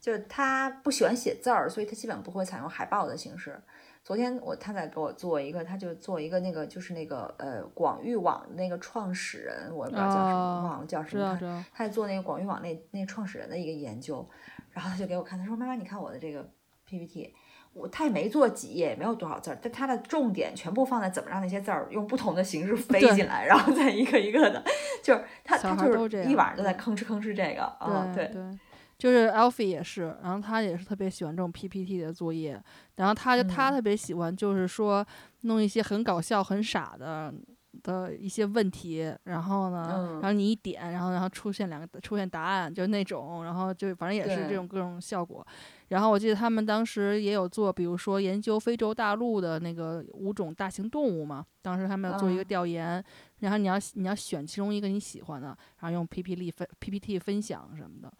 就是他不喜欢写字儿，所以他基本不会采用海报的形式。昨天我他在给我做一个，他就做一个那个就是那个呃广域网那个创始人，我也不知道叫什么，忘了叫什么。知道知道，他在做那个广域网那那创始人的一个研究，然后他就给我看，他说：“妈妈，你看我的这个 PPT，我他也没做几页，也没有多少字儿，但他的重点全部放在怎么让那些字儿用不同的形式飞进来，然后再一个一个的，就是他就是一晚上都在吭哧吭哧这个啊，对对。就是 Alfie 也是，然后他也是特别喜欢这种 PPT 的作业，然后他就他嗯特别喜欢，就是说弄一些很搞笑、很傻的的一些问题，然后呢，嗯然后你一点，然后然后出现两个出现答案，就那种，然后就反正也是这种各种效果。然后我记得他们当时也有做，比如说研究非洲大陆的那个五种大型动物嘛，当时他们要做一个嗯调研，然后你要你要选其中一个你喜欢的，然后用 PPT 分 PPT 分享什么的。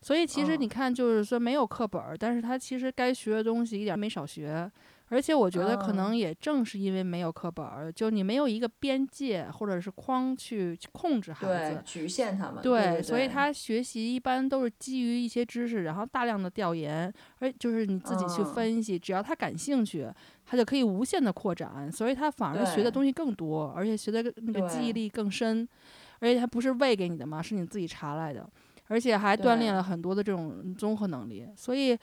所以其实你哦看，就是说没有课本儿，但是他其实该学的东西一点没少学。而且我觉得可哦能也正是因为没有课本儿，就你没有一个边界或者是框去去控制孩子，，对局限他们，对对，所以他学习一般都是基于一些知识，然后大量的调研，而就是你自己去嗯。分析，只要他感兴趣，他就可以无限的扩展，所以他反而学的东西更多，而且学的那个记忆力更深。而且他不是喂给你的嘛，是你自己查来的，而且还锻炼了很多的这种综合能力，所以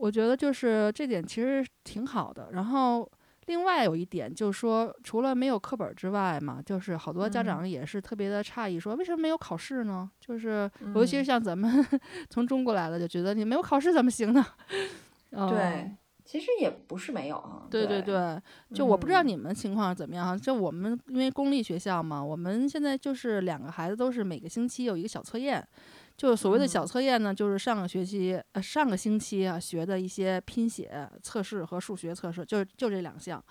我觉得就是这点其实挺好的。然后另外有一点就是说，除了没有课本之外嘛，就是好多家嗯长也是特别的诧异，说为什么没有考试呢？就是尤其是嗯像咱们 (laughs) 从中国来的，就觉得你没有考试怎么行呢？嗯对，其实也不是没有啊。对对对，就我不知道嗯你们情况是怎么样哈，就我们因为公立学校嘛，我们现在就是两个孩子都是每个星期有一个小测验，就是所谓的小嗯测验呢，就是上个学期呃上个星期啊学的一些拼写测试和数学测试，就是就这两项，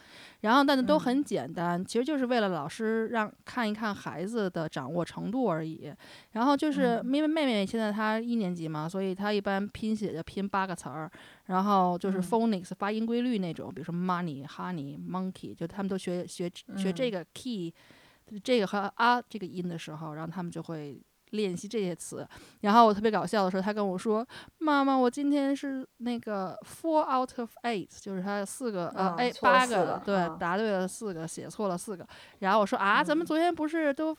然后但是都嗯。很简单，其实就是为了老师让看一看孩子的掌握程度而已。然后就是嗯。因为妹妹现在她一年级嘛，所以她一般拼写就拼八个词儿，然后就是嗯。phonics 发音规律那种，比如说 money、honey、monkey，就他们都学学学这嗯。个 key，、这个和啊这个音的时候，然后他们就会练习这些词。然后我特别搞笑的时候，他跟我说：“妈妈，我今天是那个 four out of eight，就是他四个呃八个对啊，答对了四个，写错了四个。”然后我说：“啊，咱们嗯昨天不是都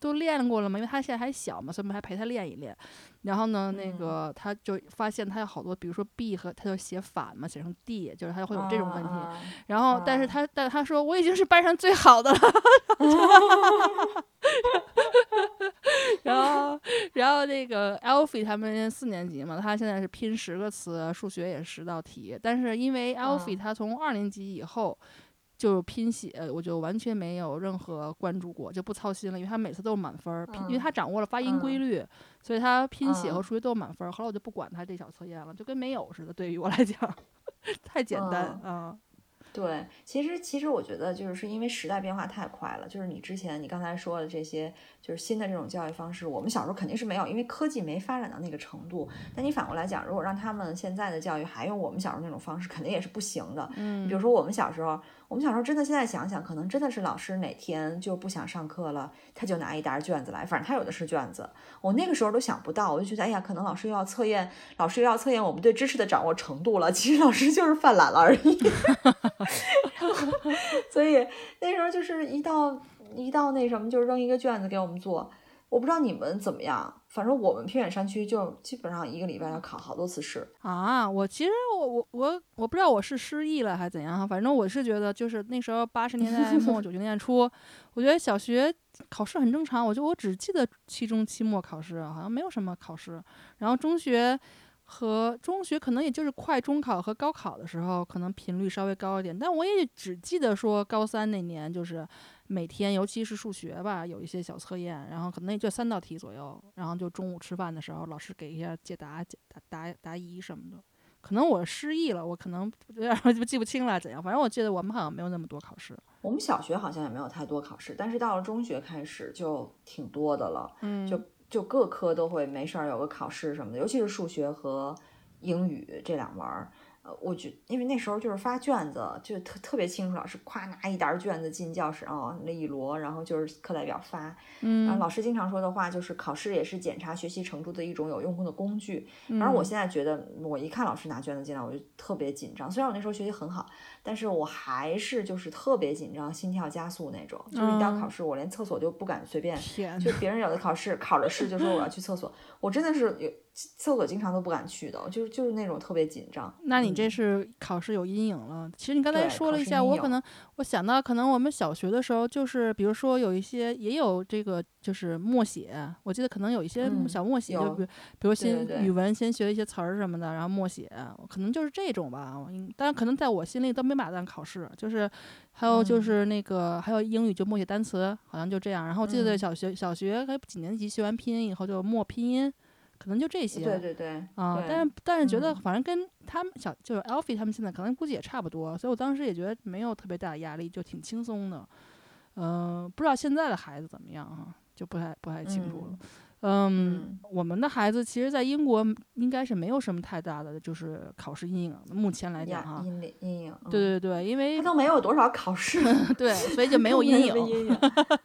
都练过了吗？因为他现在还小嘛，所以我们还陪他练一练。然后呢，那嗯个他就发现他有好多，比如说 b 和他就写反嘛，写成 d，就是他会有这种问题。啊然后，但是啊他，但他说我已经是班上最好的了。(laughs) (laughs) 然后，然后那个 Alfie 他们四年级嘛，他现在是拼十个词，数学也是十道题。但是因为 Alfie 啊他从二年级以后就拼写，我就完全没有任何关注过，就不操心了，因为他每次都是满分儿，拼因为嗯他掌握了发音规嗯律，所以他拼写和嗯数学都满分儿。后来我就不管他这小测验了，就跟没有似的，对于我来讲，(laughs) 太简单嗯啊。对，其实其实我觉得就是是因为时代变化太快了，就是你之前你刚才说的这些，就是新的这种教育方式，我们小时候肯定是没有，因为科技没发展到那个程度。但你反过来讲，如果让他们现在的教育还用我们小时候那种方式，肯定也是不行的。嗯，比如说我们小时候，我们小时候真的现在想想，可能真的是老师哪天就不想上课了，他就拿一沓卷子来，反正他有的是卷子。我那个时候都想不到，我就觉得，哎呀，可能老师又要测验，老师又要测验我们对知识的掌握程度了。其实老师就是犯懒了而已。(laughs) 所以那时候就是一到一到那什么，就扔一个卷子给我们做。我不知道你们怎么样，反正我们偏远山区就基本上一个礼拜要考好多次试。啊，我其实我我我我不知道我是失忆了还是怎样哈，反正我是觉得就是那时候八十年代末 (laughs) 九十年代初，我觉得小学考试很正常，我就我只记得期中期末考试，好像没有什么考试，然后中学。和中学可能也就是快中考和高考的时候，可能频率稍微高一点，但我也只记得说高三那年就是每天，尤其是数学吧，有一些小测验，然后可能也就三道题左右，然后就中午吃饭的时候，老师给一下解答、解答答答疑什么的。可能我失忆了，我可能 (laughs) 有点儿记不清了怎样，反正我记得我们好像没有那么多考试。我们小学好像也没有太多考试，但是到了中学开始就挺多的了，嗯就就各科都会没事儿有个考试什么的，尤其是数学和英语这两门儿。呃，我觉因为那时候就是发卷子，就特特别清楚，老师夸拿一沓卷子进教室啊，那一摞，然后就是课代表发。然后嗯老师经常说的话就是，考试也是检查学习程度的一种有用的工具。嗯，反正我现在觉得，我一看老师拿卷子进来，我就特别紧张。虽然我那时候学习很好，但是我还是就是特别紧张，心跳加速那种。就是一到考嗯试，我连厕所就不敢随便。天就别人有的考试考着试就说我要去厕所，我真的是有厕所经常都不敢去的，就是就是那种特别紧张。那你这嗯是考试有阴影了。其实你刚才说了一下，我可能我想到，可能我们小学的时候，就是比如说有一些也有这个就是默写，我记得可能有一些嗯小默写，就比如比如先语文先学一些词儿什么的，然后默写，可能就是这种吧。但可能在我心里都没把它当考试，就是还有就嗯是那个还有英语就默写单词，好像就这样。然后我记得嗯小学小学还几年级学完拼音以后就默拼音，可能就这些。对对对，啊，对但是但是觉得嗯反正跟他们小就是 Alfie 他们现在可能估计也差不多，所以我当时也觉得没有特别大的压力，就挺轻松的。嗯、不知道现在的孩子怎么样哈、就不太不太清楚了。嗯嗯，我们的孩子其实，在英国应该是没有什么太大的就是考试阴影，目前来讲哈。压阴阴影。嗯对对对，因为他都没有多少考试，(laughs) 对，所以就没有 (laughs) 阴影。阴影。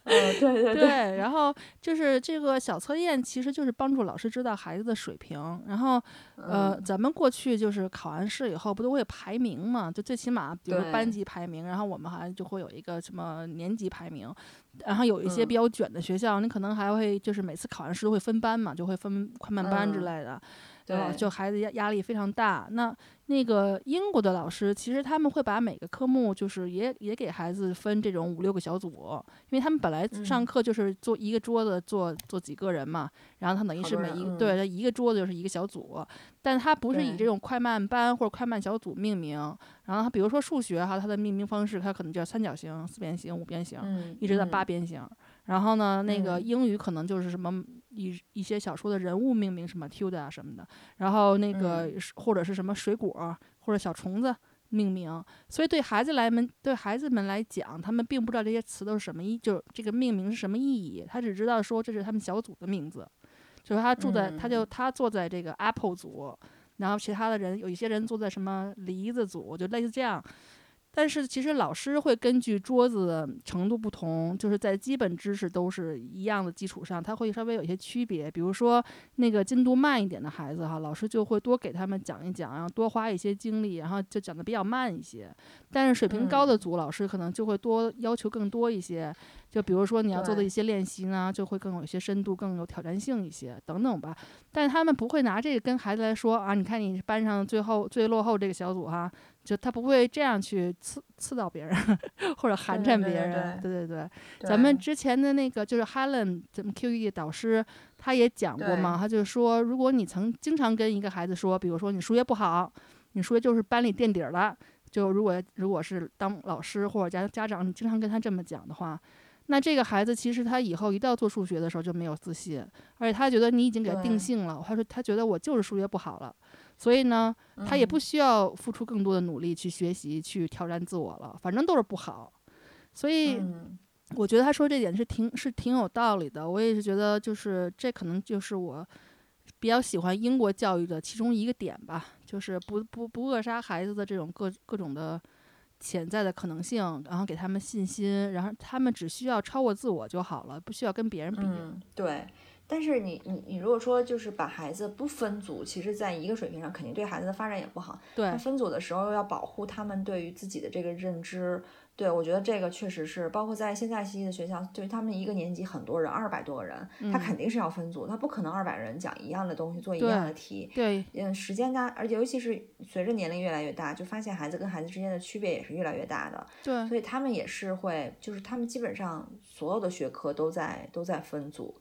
嗯，对对对，然后就是这个小测验，其实就是帮助老师知道孩子的水平。然后，呃，嗯咱们过去就是考完试以后，不都会排名嘛？就最起码，比如班级排名，然后我们好像就会有一个什么年级排名。然后有一些嗯比较卷的学校，你可能还会就是每次考完试都会分班嘛，就会分快慢班之嗯类的。对呃，就孩子压压力非常大。那那个英国的老师，其实他们会把每个科目就是也也给孩子分这种五六个小组，因为他们本来上嗯课就是坐一个桌子坐坐几个人嘛，然后他等于是每一对他一个桌子就是一个小组，但他不是以这种快慢班或者快慢小组命名。然后他比如说数学哈，它的命名方式它可能叫三角形、四边形、五边形，嗯，一直到嗯。八边形。然后呢，那个嗯。英语可能就是什么一一些小说的人物命名，什么 Tilda 啊什么的。然后那个或者是什么水果儿或者小虫子命名。所以对孩子来们对孩子们来讲，他们并不知道这些词都是什么意，就这个命名是什么意义，他只知道说这是他们小组的名字。就是他住在，他就嗯他坐在这个 Apple 组，然后其他的人有一些人坐在什么梨子组，就类似这样。但是其实老师会根据桌子程度不同，就是在基本知识都是一样的基础上，他会稍微有一些区别。比如说那个进度慢一点的孩子哈，老师就会多给他们讲一讲，然后多花一些精力，然后就讲的比较慢一些。但是水平高的嗯组，老师可能就会多要求更多一些。就比如说你要做的一些练习呢，就会更有一些深度，更有挑战性一些，等等吧。但是他们不会拿这个跟孩子来说啊，你看你班上最后最落后这个小组哈，就他不会这样去刺刺到别人或者寒碜别人。对对对对，对咱们之前的那个就是 Helen，咱们 QE 的导师，他也讲过嘛，对他就说，如果你曾经常跟一个孩子说，比如说你数学不好，你数学就是班里垫底儿了，就如果如果是当老师或者家家长，你经常跟他这么讲的话。那这个孩子其实他以后一到做数学的时候就没有自信，而且他觉得你已经给他定性了。他说他觉得我就是数学不好了，所以呢，他也不嗯需要付出更多的努力去学习、去挑战自我了，反正都是不好。所以嗯我觉得他说这点是挺是挺有道理的。我也是觉得，就是这可能就是我比较喜欢英国教育的其中一个点吧，就是不不不扼杀孩子的这种各各种的潜在的可能性，然后给他们信心，然后他们只需要超过自我就好了，不需要跟别人比。嗯，对。但是你你你如果说就是把孩子不分组，其实在一个水平上肯定对孩子的发展也不好。对那分组的时候要保护他们对于自己的这个认知。对，我觉得这个确实是，包括在现在西西的学校，对他们一个年级很多人，二百多个人，他嗯肯定是要分组，他不可能二百人讲一样的东西，做一样的题。对嗯，时间大，而且尤其是随着年龄越来越大，就发现孩子跟孩子之间的区别也是越来越大的。对所以他们也是会，就是他们基本上所有的学科都在都在分组，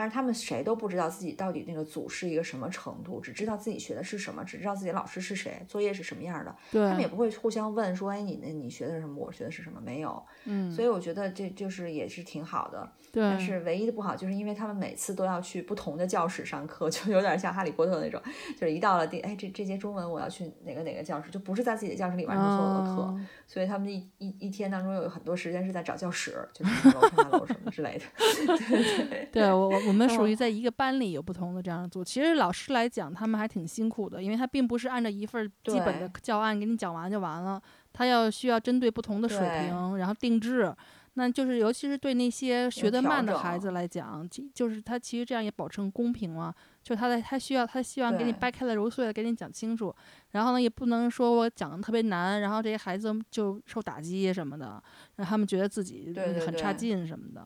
但是他们谁都不知道自己到底那个组是一个什么程度，只知道自己学的是什么，只知道自己老师是谁，作业是什么样的，他们也，不会互相问说，哎，你那你学的是什么，我学的是什么，没有。嗯，所以我觉得这就是也是挺好的，对，但是唯一的不好就是因为他们每次都要去不同的教室上课，(laughs) 就有点像哈利波特那种，就是一到了第哎这这节中文我要去哪个哪个教室，就不是在自己的教室里完成所有的课。哦所以他们一一一天当中有很多时间是在找教室，就是上楼上下楼什么之类的。(laughs) (laughs) 对对对我我我们属于嗯在一个班里有不同的这样的组。其实老师来讲，他们还挺辛苦的，因为他并不是按照一份儿基本的教案给你讲完就完了，他要需要针对不同的水平，然后定制。那就是尤其是对那些学得慢的孩子来讲，其就是他其实这样也保证公平嘛。就他在他需要他希望给你掰开了揉碎了给你讲清楚，然后呢也不能说我讲的特别难，然后这些孩子就受打击什么的，让他们觉得自己很差劲什么的。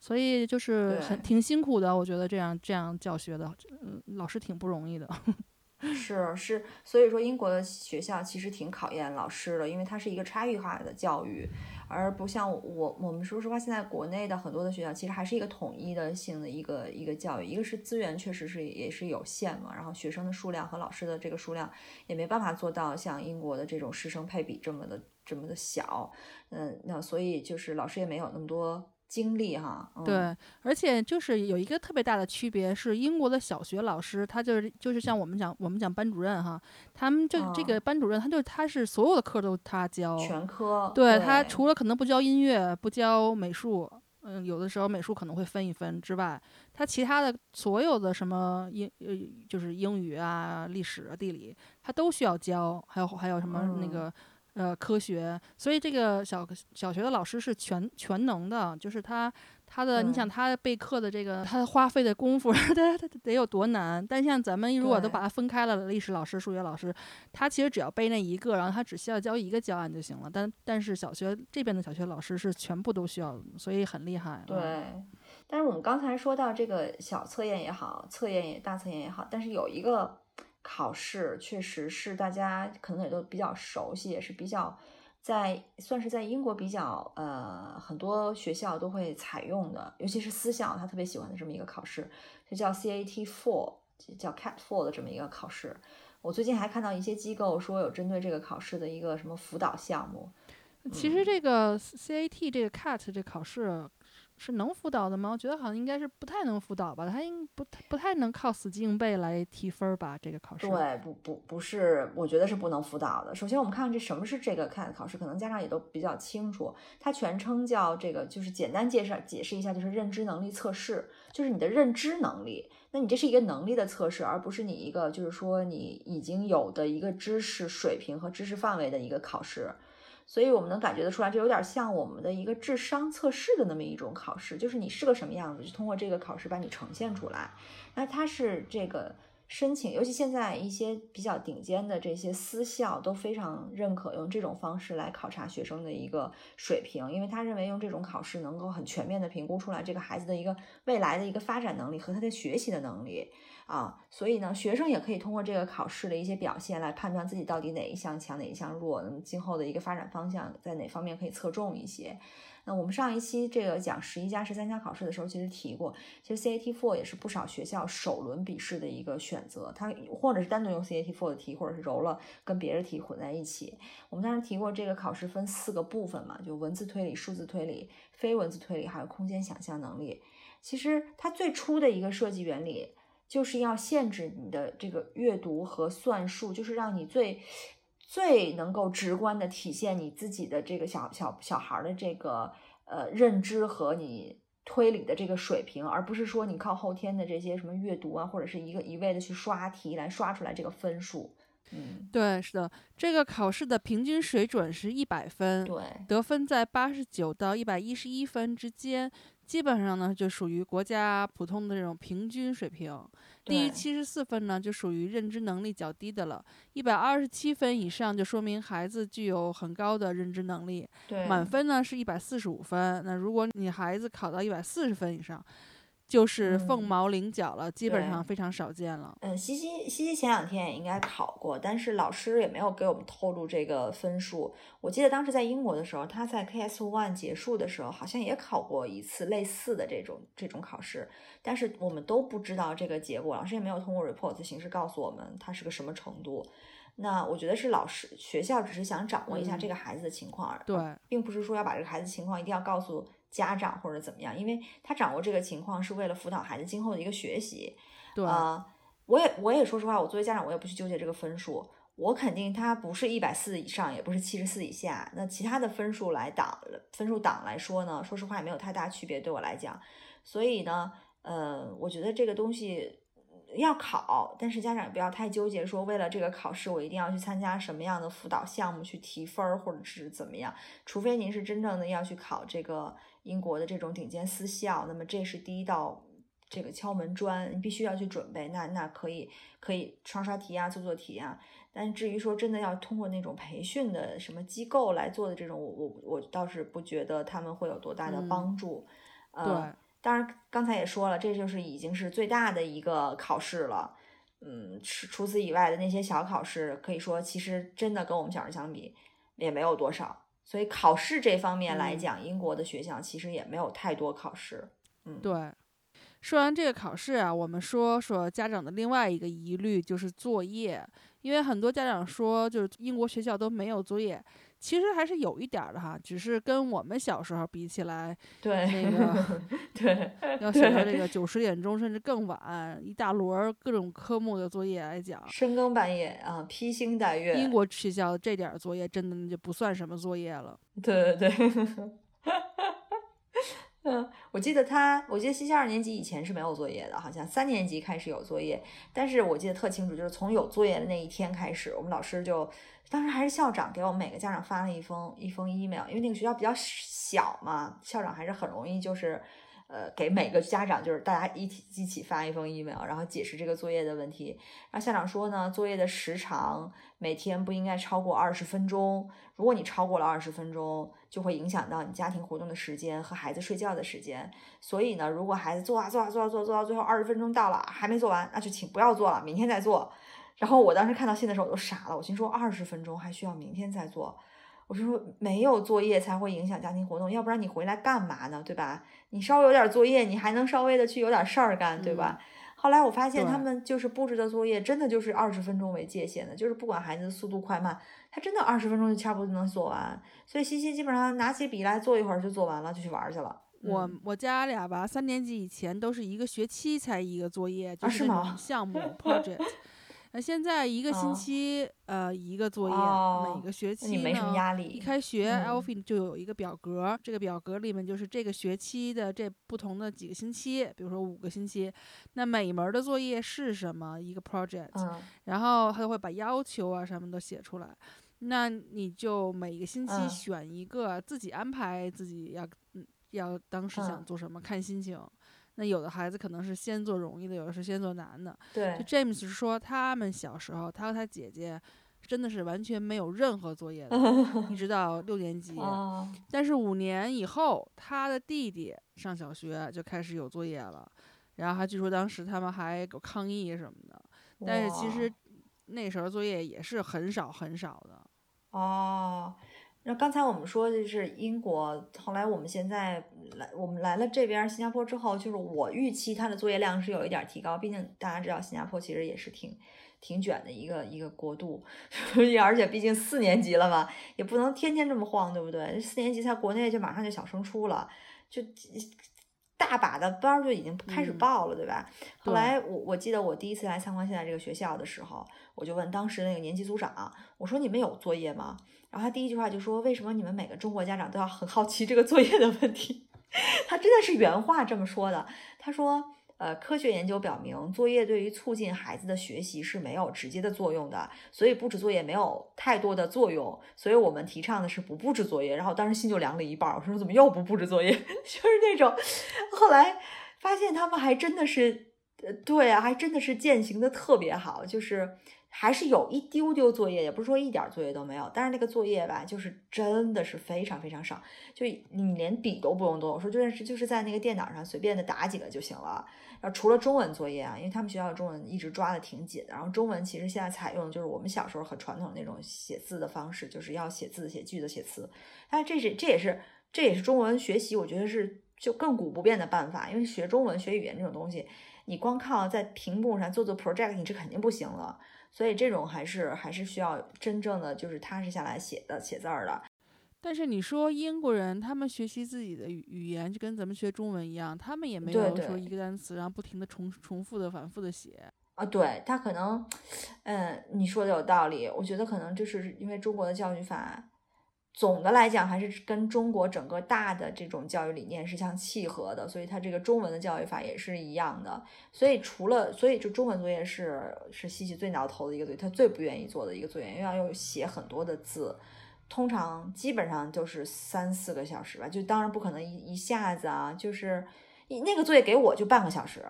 所以就是很挺辛苦的，我觉得这样这样教学的，嗯，老师挺不容易的。(laughs) 是是，所以说英国的学校其实挺考验老师的，因为它是一个差异化的教育，而不像我我们说实话，现在国内的很多的学校其实还是一个统一的性的一个一个教育，一个是资源确实是也是有限嘛，然后学生的数量和老师的这个数量也没办法做到像英国的这种师生配比这么的这么的小，嗯，那所以就是老师也没有那么多精力哈，嗯、对，而且就是有一个特别大的区别是，英国的小学老师他就是就是像我们讲我们讲班主任哈，他们这这嗯。个班主任他就他是所有的课都他教，全科，对他除了可能不教音乐、不教美术，嗯，有的时候美术可能会分一分之外，他其他的所有的什么英呃就是英语啊、历史啊、地理，他都需要教，还有还有什么那嗯。个。呃，科学，所以这个小小学的老师是全全能的，就是他他的，你想他备课的这个，他花费的功夫，(laughs) 他他得有多难？但像咱们如果都把它分开了，历史老师、数学老师，他其实只要背那一个，然后他只需要交一个教案就行了。但但是小学这边的小学老师是全部都需要，所以很厉害。对。但是我们刚才说到这个小测验也好，测验也大测验也好，但是有一个考试确实是大家可能也都比较熟悉，也是比较。在算是在英国比较呃很多学校都会采用的，尤其是私校，他特别喜欢的这么一个考试，就叫 CAT Four，叫 CAT Four 的这么一个考试。我最近还看到一些机构说有针对这个考试的一个什么辅导项目。其实这个 CAT 这个 CAT 这考试。是能辅导的吗？我觉得好像应该是不太能辅导吧，他应不不太能靠死记硬背来提分儿吧？这个考试对，不不不是，我觉得是不能辅导的。首先，我们看看这什么是这个 CAT 考试，可能家长也都比较清楚。它全称叫这个，就是简单介绍解释一下，就是认知能力测试，就是你的认知能力。那你这是一个能力的测试，而不是你一个就是说你已经有的一个知识水平和知识范围的一个考试。所以我们能感觉得出来，这有点像我们的一个智商测试的那么一种考试，就是你是个什么样子，就通过这个考试把你呈现出来。那它是这个申请，尤其现在一些比较顶尖的这些私校都非常认可用这种方式来考察学生的一个水平，因为他认为用这种考试能够很全面的评估出来这个孩子的一个未来的一个发展能力和他的学习的能力。啊，所以呢，学生也可以通过这个考试的一些表现来判断自己到底哪一项强，哪一项弱，那么今后的一个发展方向在哪方面可以侧重一些。那我们上一期这个讲十一加十三加考试的时候，其实提过，其实 CAT Four 也是不少学校首轮笔试的一个选择，它或者是单独用 CAT Four 的题，或者是揉了跟别的题混在一起。我们当时提过，这个考试分四个部分嘛，就文字推理、数字推理、非文字推理，还有空间想象能力。其实它最初的一个设计原理。就是要限制你的这个阅读和算术，就是让你最最能够直观的体现你自己的这个小小小孩的这个呃认知和你推理的这个水平，而不是说你靠后天的这些什么阅读啊，或者是一个一味的去刷题来刷出来这个分数。嗯，对，是的，这个考试的平均水准是一百分，对，得分在八十九到一百一十一分之间。基本上呢，就属于国家普通的这种平均水平。低于七十四分呢，就属于认知能力较低的了。一百二十七分以上，就说明孩子具有很高的认知能力。满分呢是一百四十五分。那如果你孩子考到一百四十分以上，就是凤毛麟角了，基本上非常少见了。嗯，西西西西前两天也应该考过，但是老师也没有给我们透露这个分数。我记得当时在英国的时候，他在 KS One 结束的时候，好像也考过一次类似的这种这种考试，但是我们都不知道这个结果，老师也没有通过 report 的形式告诉我们他是个什么程度。那我觉得是老师学校只是想掌握一下这个孩子的情况，对，并不是说要把这个孩子情况一定要告诉。家长或者怎么样，因为他掌握这个情况是为了辅导孩子今后的一个学习。对啊，我也我也说实话，我作为家长，我也不去纠结这个分数。我肯定他不是一百四以上，也不是七十四以下。那其他的分数来档分数档来说呢，说实话也没有太大区别，对我来讲。所以呢，呃，我觉得这个东西。要考，但是家长也不要太纠结，说为了这个考试我一定要去参加什么样的辅导项目去提分儿，或者是怎么样。除非您是真正的要去考这个英国的这种顶尖私校，那么这是第一道这个敲门砖，你必须要去准备。那那可以可以刷刷题啊，做做题啊。但至于说真的要通过那种培训的什么机构来做的这种，我我我倒是不觉得他们会有多大的帮助。对。当然，刚才也说了，这就是已经是最大的一个考试了。嗯，除除此以外的那些小考试，可以说其实真的跟我们小时候相比也没有多少。所以考试这方面来讲，英国的学校其实也没有太多考试。嗯，对。说完这个考试啊，我们说说家长的另外一个疑虑就是作业，因为很多家长说，就是英国学校都没有作业。其实还是有一点的哈，只是跟我们小时候比起来，(laughs) 对那个对要写到这个九十点钟甚至更晚，一大摞各种科目的作业来讲，深更半夜啊，披星戴月。英国学校这点作业真的就不算什么作业了。对 (laughs) 对对，(laughs) 嗯，我记得他，我记得西西二年级以前是没有作业的，好像三年级开始有作业，但是我记得特清楚，就是从有作业的那一天开始，我们老师就。当时还是校长给我们每个家长发了一封一封 email，因为那个学校比较小嘛，校长还是很容易就是，呃，给每个家长就是大家一起一起发一封 email，然后解释这个作业的问题。然后校长说呢，作业的时长每天不应该超过二十分钟。如果你超过了二十分钟，就会影响到你家庭活动的时间和孩子睡觉的时间。所以呢，如果孩子做啊做啊做啊做做到最后二十分钟到了还没做完，那就请不要做了，明天再做。然后我当时看到信的时候我都傻了，我心说二十分钟还需要明天再做。我就说没有作业才会影响家庭活动，要不然你回来干嘛呢？对吧？你稍微有点作业，你还能稍微的去有点事儿干，对吧？后来我发现他们就是布置的作业，真的就是二十分钟为界限的，就是不管孩子的速度快慢，他真的二十分钟就差不多就能做完。所以西西基本上拿起笔来做一会儿就做完了，就去玩去了。我我家俩吧，三年级以前都是一个学期才一个作业，就是项目 (laughs) project。那现在一个星期，呃，一个作业，每个学期呢，一开学 a l f i 就有一个表格，这个表格里面就是这个学期的这不同的几个星期，比如说五个星期，那每门的作业是什么一个 project，然后他就会把要求啊什么都写出来，那你就每个星期选一个自己安排自己要，嗯，要当时想做什么，看心情。那有的孩子可能是先做容易的，有的是先做难的。对，就 James 说，他们小时候，他和他姐姐真的是完全没有任何作业的，一直到六年级。(laughs) 但是五年以后，他的弟弟上小学就开始有作业了，然后还据说当时他们还有抗议什么的。但是其实那时候作业也是很少很少的。哦。那刚才我们说的是英国，后来我们现在来，我们来了这边新加坡之后，就是我预期它的作业量是有一点提高，毕竟大家知道新加坡其实也是挺挺卷的一个一个国度，(laughs) 而且毕竟四年级了嘛，也不能天天这么晃，对不对？四年级在国内就马上就小升初了，就。大把的班就已经开始报了，对吧？后来我我记得我第一次来参观现在这个学校的时候，我就问当时那个年级组长，我说你们有作业吗？然后他第一句话就说，为什么你们每个中国家长都要很好奇这个作业的问题？(laughs) 他真的是原话这么说的，他说。呃，科学研究表明，作业对于促进孩子的学习是没有直接的作用的，所以布置作业没有太多的作用。所以我们提倡的是不布置作业。然后当时心就凉了一半，我说怎么又不布置作业？(laughs) 就是那种，后来发现他们还真的是，呃，对啊，还真的是践行的特别好，就是。还是有一丢丢作业，也不是说一点作业都没有，但是那个作业吧，就是真的是非常非常少，就你连笔都不用动，我说就是就是在那个电脑上随便的打几个就行了。然后除了中文作业啊，因为他们学校中文一直抓的挺紧的，然后中文其实现在采用就是我们小时候很传统的那种写字的方式，就是要写字、写句子、写词。但这是这也是这也是中文学习，我觉得是就亘古不变的办法，因为学中文、学语言这种东西，你光靠在屏幕上做做 project，你这肯定不行了。所以这种还是还是需要真正的就是踏实下来写的写字儿的。但是你说英国人他们学习自己的语语言就跟咱们学中文一样，他们也没有说一个单词然后不停的重重复的反复的写啊。对他可能，嗯，你说的有道理。我觉得可能就是因为中国的教育法。总的来讲，还是跟中国整个大的这种教育理念是相契合的，所以它这个中文的教育法也是一样的。所以除了，所以就中文作业是是西西最挠头的一个作业，他最不愿意做的一个作业，因为要写很多的字，通常基本上就是三四个小时吧。就当然不可能一一下子啊，就是那个作业给我就半个小时，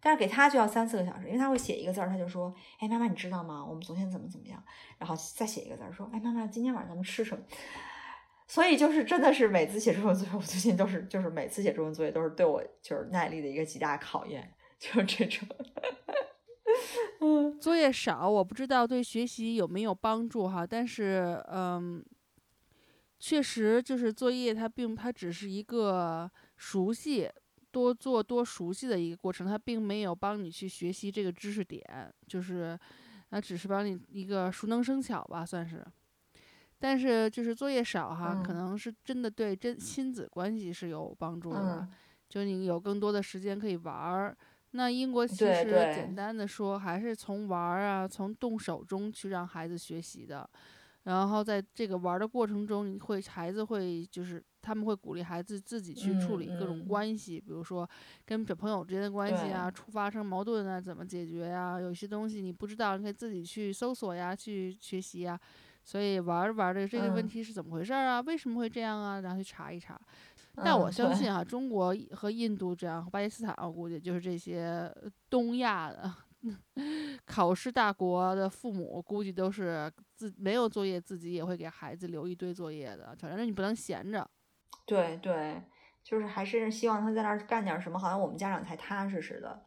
但是给他就要三四个小时，因为他会写一个字儿，他就说：“哎，妈妈，你知道吗？我们昨天怎么怎么样？”然后再写一个字儿，说：“哎，妈妈，今天晚上咱们吃什么？”所以就是真的是每次写中文作业，我最近都是就是每次写中文作业都是对我就是耐力的一个极大考验，就是这种。(laughs) 嗯，作业少，我不知道对学习有没有帮助哈，但是嗯，确实就是作业它并它只是一个熟悉多做多熟悉的一个过程，它并没有帮你去学习这个知识点，就是它只是帮你一个熟能生巧吧，算是。但是就是作业少哈，可能是真的对真亲子关系是有帮助的，就你有更多的时间可以玩儿。那英国其实简单的说，还是从玩儿啊，从动手中去让孩子学习的。然后在这个玩的过程中，你会孩子会就是他们会鼓励孩子自己去处理各种关系，比如说跟小朋友之间的关系啊，出发生矛盾啊，怎么解决呀？有些东西你不知道，你可以自己去搜索呀，去学习呀。所以玩着玩着，这个问题是怎么回事啊？为什么会这样啊？然后去查一查。但我相信啊，中国和印度这样，和巴基斯坦，我估计就是这些东亚的 (laughs) 考试大国的父母，估计都是自没有作业，自己也会给孩子留一堆作业的。反正你不能闲着。对对，就是还是希望他在那儿干点什么，好像我们家长才踏实似的。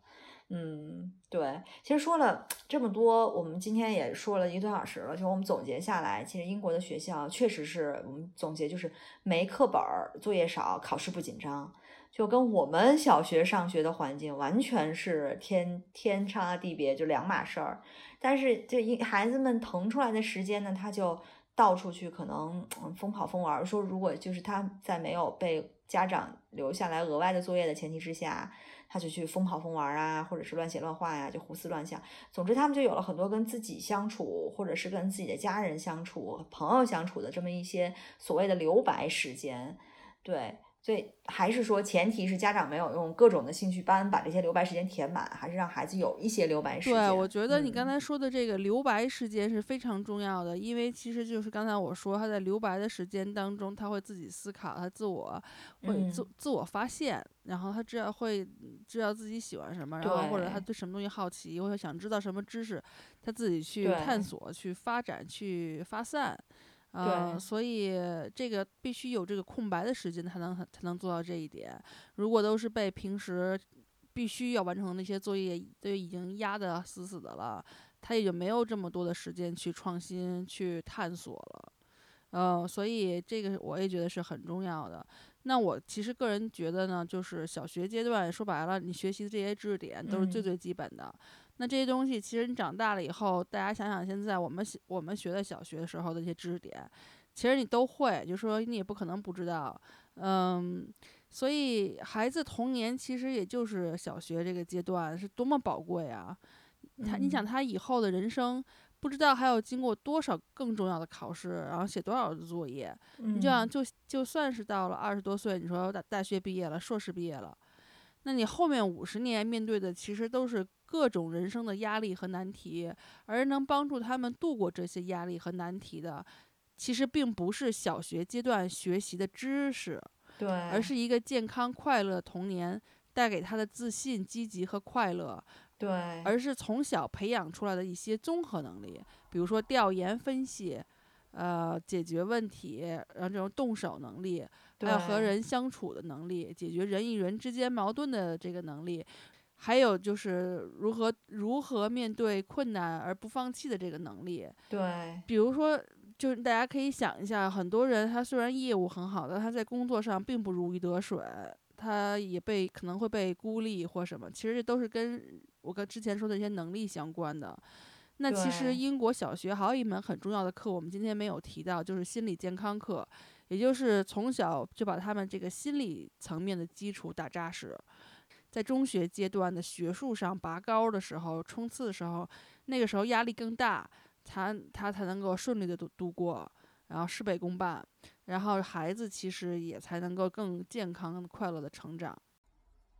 嗯，对，其实说了这么多，我们今天也说了一个多小时了。就我们总结下来，其实英国的学校确实是我们总结就是没课本儿，作业少，考试不紧张，就跟我们小学上学的环境完全是天天差地别，就两码事儿。但是这一孩子们腾出来的时间呢，他就到处去可能疯跑疯玩。说如果就是他在没有被家长留下来额外的作业的前提之下，他就去疯跑疯玩啊，或者是乱写乱画呀，就胡思乱想。总之，他们就有了很多跟自己相处，或者是跟自己的家人相处、朋友相处的这么一些所谓的留白时间。对，所以还是说，前提是家长没有用各种的兴趣班把这些留白时间填满，还是让孩子有一些留白时间。对，我觉得你刚嗯才说的这个留白时间是非常重要的，因为其实就是刚才我说，他在留白的时间当中，他会自己思考，他自我会自、嗯自我发现，然后他知道会知道自己喜欢什么，然后或者他对对什么东西好奇，或者想知道什么知识，他自己去探索、去发展、去发散。呃，所以这个必须有这个空白的时间，才能才能做到这一点。如果都是被平时必须要完成那些作业都已经压得死死的了，他也就没有这么多的时间去创新、去探索了。呃，所以这个我也觉得是很重要的。那我其实个人觉得呢，就是小学阶段说白了，你学习的这些知识点都是最嗯最基本的。那这些东西，其实你长大了以后，大家想想现在我们小我们学的小学时候的一些知识点，其实你都会，就说你也不可能不知道。嗯，所以孩子童年其实也就是小学这个阶段，是多么宝贵啊！他，你想嗯他以后的人生，不知道还要经过多少更重要的考试，然后写多少的作业。你就想，嗯就就算是到了二十多岁，你说大大学毕业了，硕士毕业了，那你后面五十年面对的其实都是各种人生的压力和难题，而能帮助他们度过这些压力和难题的，其实并不是小学阶段学习的知识，对，而是一个健康快乐的童年带给他的自信、积极和快乐，对，而是从小培养出来的一些综合能力，比如说调研分析。呃，解决问题，然后这种动手能力，还有和人相处的能力，解决人与人之间矛盾的这个能力，还有就是如何如何面对困难而不放弃的这个能力。对，比如说，就是大家可以想一下，很多人他虽然业务很好，但他在工作上并不如鱼得水，他也被可能会被孤立或什么，其实这都是跟我跟之前说的一些能力相关的。那其实英国小学还有一门很重要的课，我们今天没有提到，就是心理健康课，也就是从小就把他们这个心理层面的基础打扎实。在中学阶段的学术上拔高的时候、冲刺的时候，那个时候压力更大，他他才能够顺利的度度过，然后事倍功半，然后孩子其实也才能够更健康、快乐的成长。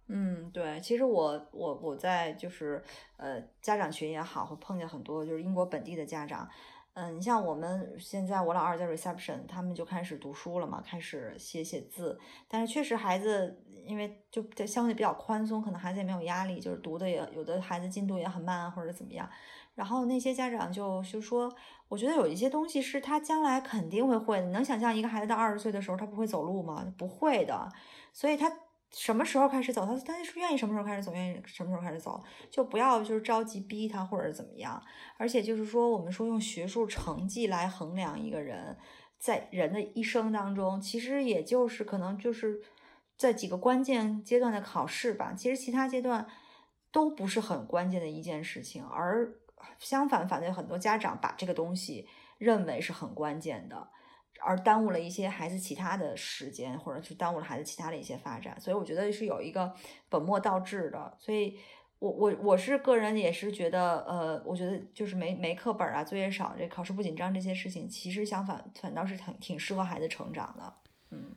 嗯，对，其实我我我在就是呃家长群也好，会碰见很多就是英国本地的家长，嗯，你像我们现在我老二在 reception，他们就开始读书了嘛，开始写写字，但是确实孩子因为就相对比较宽松，可能孩子也没有压力，就是读的也有的孩子进度也很慢或者怎么样，然后那些家长就就说，我觉得有一些东西是他将来肯定会会的，你能想象一个孩子到二十岁的时候他不会走路吗？不会的，所以他。什么时候开始走？他他是愿意什么时候开始走，愿意什么时候开始走，就不要就是着急逼他或者怎么样。而且就是说，我们说用学术成绩来衡量一个人，在人的一生当中，其实也就是可能就是在几个关键阶段的考试吧。其实其他阶段都不是很关键的一件事情，而相反，反对很多家长把这个东西认为是很关键的。而耽误了一些孩子其他的时间，或者是耽误了孩子其他的一些发展，所以我觉得是有一个本末倒置的。所以我我我是个人也是觉得，呃，我觉得就是没没课本啊，作业少，这考试不紧张这些事情，其实相反反倒是挺挺适合孩子成长的。嗯，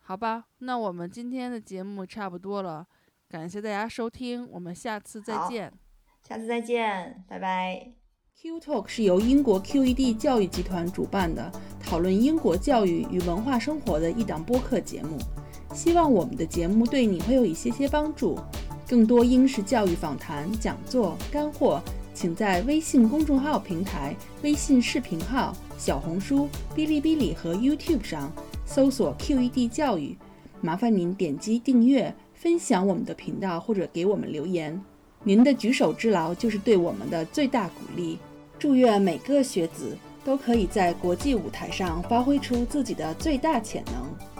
好吧，那我们今天的节目差不多了，感谢大家收听，我们下次再好见。下次再见，拜拜。Q Talk 是由英国 QED 教育集团主办的，讨论英国教育与文化生活的一档播客节目。希望我们的节目对你会有一些些帮助。更多英式教育访谈、讲座、干货，请在微信公众号平台、微信视频号、小红书、哔哩哔哩和 YouTube 上搜索 “QED 教育”。麻烦您点击订阅、分享我们的频道，或者给我们留言。您的举手之劳就是对我们的最大鼓励。祝愿每个学子都可以在国际舞台上发挥出自己的最大潜能。